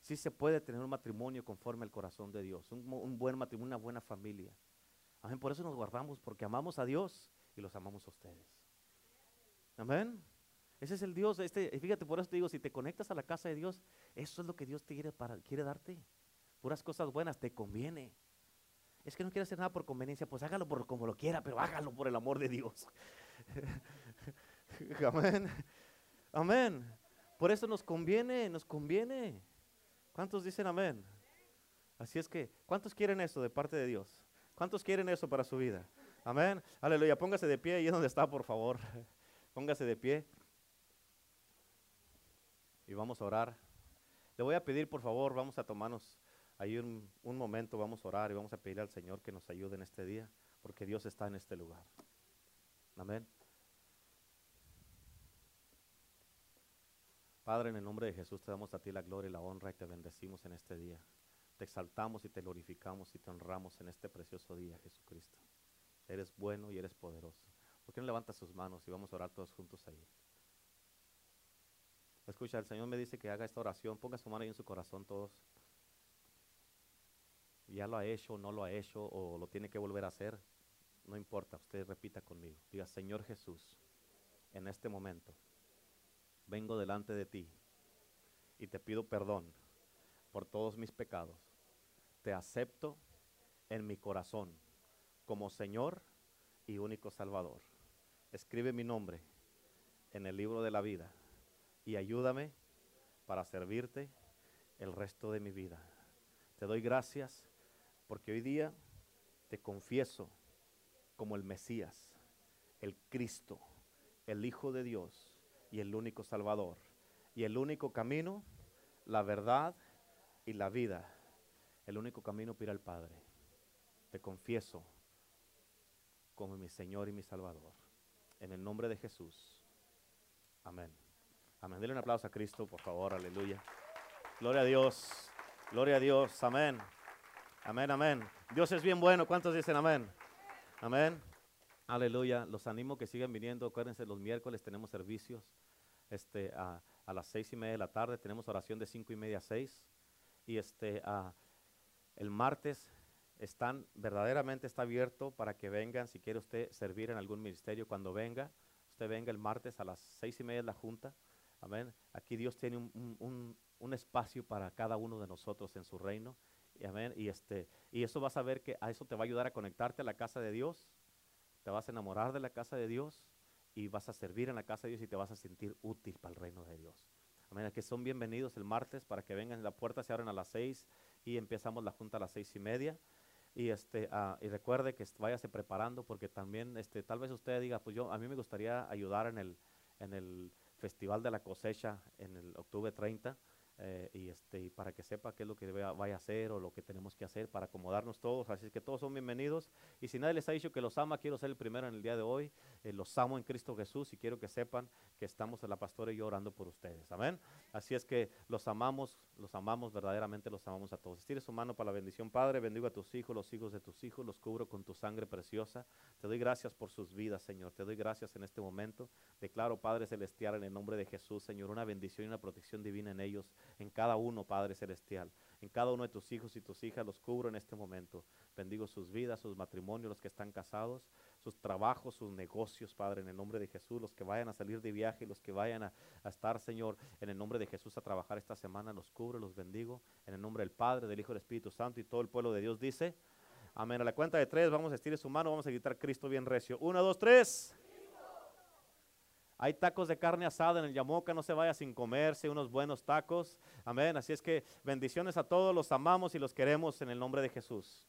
Sí se puede tener un matrimonio conforme al corazón de Dios. Un, buen matrimonio, una buena familia. Amén. Por eso nos guardamos, porque amamos a Dios y los amamos a ustedes. Amén. Ese es el Dios. Este, fíjate, por eso te digo, si te conectas a la casa de Dios, eso es lo que Dios te quiere, para, quiere darte. Puras cosas buenas, te conviene es que no quiere hacer nada por conveniencia, pues hágalo por como lo quiera, pero hágalo por el amor de Dios. *laughs* amén. Amén. Por eso nos conviene, nos conviene. ¿Cuántos dicen amén? Así es que, ¿cuántos quieren eso de parte de Dios? ¿Cuántos quieren eso para su vida? Amén. Aleluya. Póngase de pie ahí donde está, por favor. *laughs* Póngase de pie. Y vamos a orar. Le voy a pedir, por favor, vamos a tomarnos Ahí un, momento vamos a orar y vamos a pedir al Señor que nos ayude en este día, porque Dios está en este lugar. Amén. Padre, en el nombre de Jesús te damos a ti la gloria y la honra y te bendecimos en este día. Te exaltamos y te glorificamos y te honramos en este precioso día, Jesucristo. Eres bueno y eres poderoso. ¿Por qué no levantas sus manos y vamos a orar todos juntos ahí? Escucha, el Señor me dice que haga esta oración. Ponga su mano ahí en su corazón todos. Ya lo ha hecho, no lo ha hecho o lo tiene que volver a hacer. No importa, usted repita conmigo. Diga, Señor Jesús, en este momento vengo delante de ti y te pido perdón por todos mis pecados. Te acepto en mi corazón como Señor y único Salvador. Escribe mi nombre en el libro de la vida y ayúdame para servirte el resto de mi vida. Te doy gracias porque hoy día te confieso como el Mesías, el Cristo, el Hijo de Dios y el único Salvador. Y el único camino, la verdad y la vida. El único camino para al Padre. Te confieso como mi Señor y mi Salvador. En el nombre de Jesús. Amén. Amén. Dele un aplauso a Cristo, por favor. Aleluya. Gloria a Dios. Gloria a Dios. Amén. Amén, amén. Dios es bien bueno. ¿Cuántos dicen amén? Amén. Aleluya. Los animo que sigan viniendo. Acuérdense, los miércoles tenemos servicios este, a, las seis y media de la tarde. Tenemos oración de cinco y media a seis. Y este, el martes están, verdaderamente está abierto para que vengan. Si quiere usted servir en algún ministerio, cuando venga, usted venga el martes a las seis y media de la junta. Amén. Aquí Dios tiene un, un, espacio para cada uno de nosotros en su reino. Y, amén. Y, este, y eso vas a ver que a eso te va a ayudar a conectarte a la casa de Dios. Te vas a enamorar de la casa de Dios y vas a servir en la casa de Dios y te vas a sentir útil para el reino de Dios. Amén. Que son bienvenidos el martes para que vengan. La puerta se abren a las seis y empezamos la junta a las seis y media. Y, este, ah, y recuerde que váyase preparando porque también este, tal vez usted diga, pues yo, a mí me gustaría ayudar en el, en el Festival de la Cosecha en el octubre 30. Eh, y este para que sepa qué es lo que vaya a hacer o lo que tenemos que hacer para acomodarnos todos. Así que todos son bienvenidos. Y si nadie les ha dicho que los ama, quiero ser el primero en el día de hoy. Eh, los amo en Cristo Jesús y quiero que sepan que estamos en la pastora y yo orando por ustedes. Amén. Así es que los amamos, los amamos verdaderamente, los amamos a todos. Estire su mano para la bendición, Padre. Bendigo a tus hijos, los hijos de tus hijos, los cubro con tu sangre preciosa. Te doy gracias por sus vidas, Señor. Te doy gracias en este momento. Declaro, Padre Celestial, en el nombre de Jesús, Señor, una bendición y una protección divina en ellos en cada uno, Padre Celestial. En cada uno de tus hijos y tus hijas los cubro en este momento. Bendigo sus vidas, sus matrimonios, los que están casados, sus trabajos, sus negocios, Padre, en el nombre de Jesús. Los que vayan a salir de viaje, los que vayan a, estar, Señor, en el nombre de Jesús a trabajar esta semana, los cubro, los bendigo. En el nombre del Padre, del Hijo del Espíritu Santo y todo el pueblo de Dios dice. Amén. A la cuenta de tres, vamos a estirar su mano, vamos a gritar Cristo bien recio. Uno, dos, tres. Hay tacos de carne asada en el Yamoca, no se vaya sin comerse unos buenos tacos. Amén. Así es que bendiciones a todos, los amamos y los queremos en el nombre de Jesús.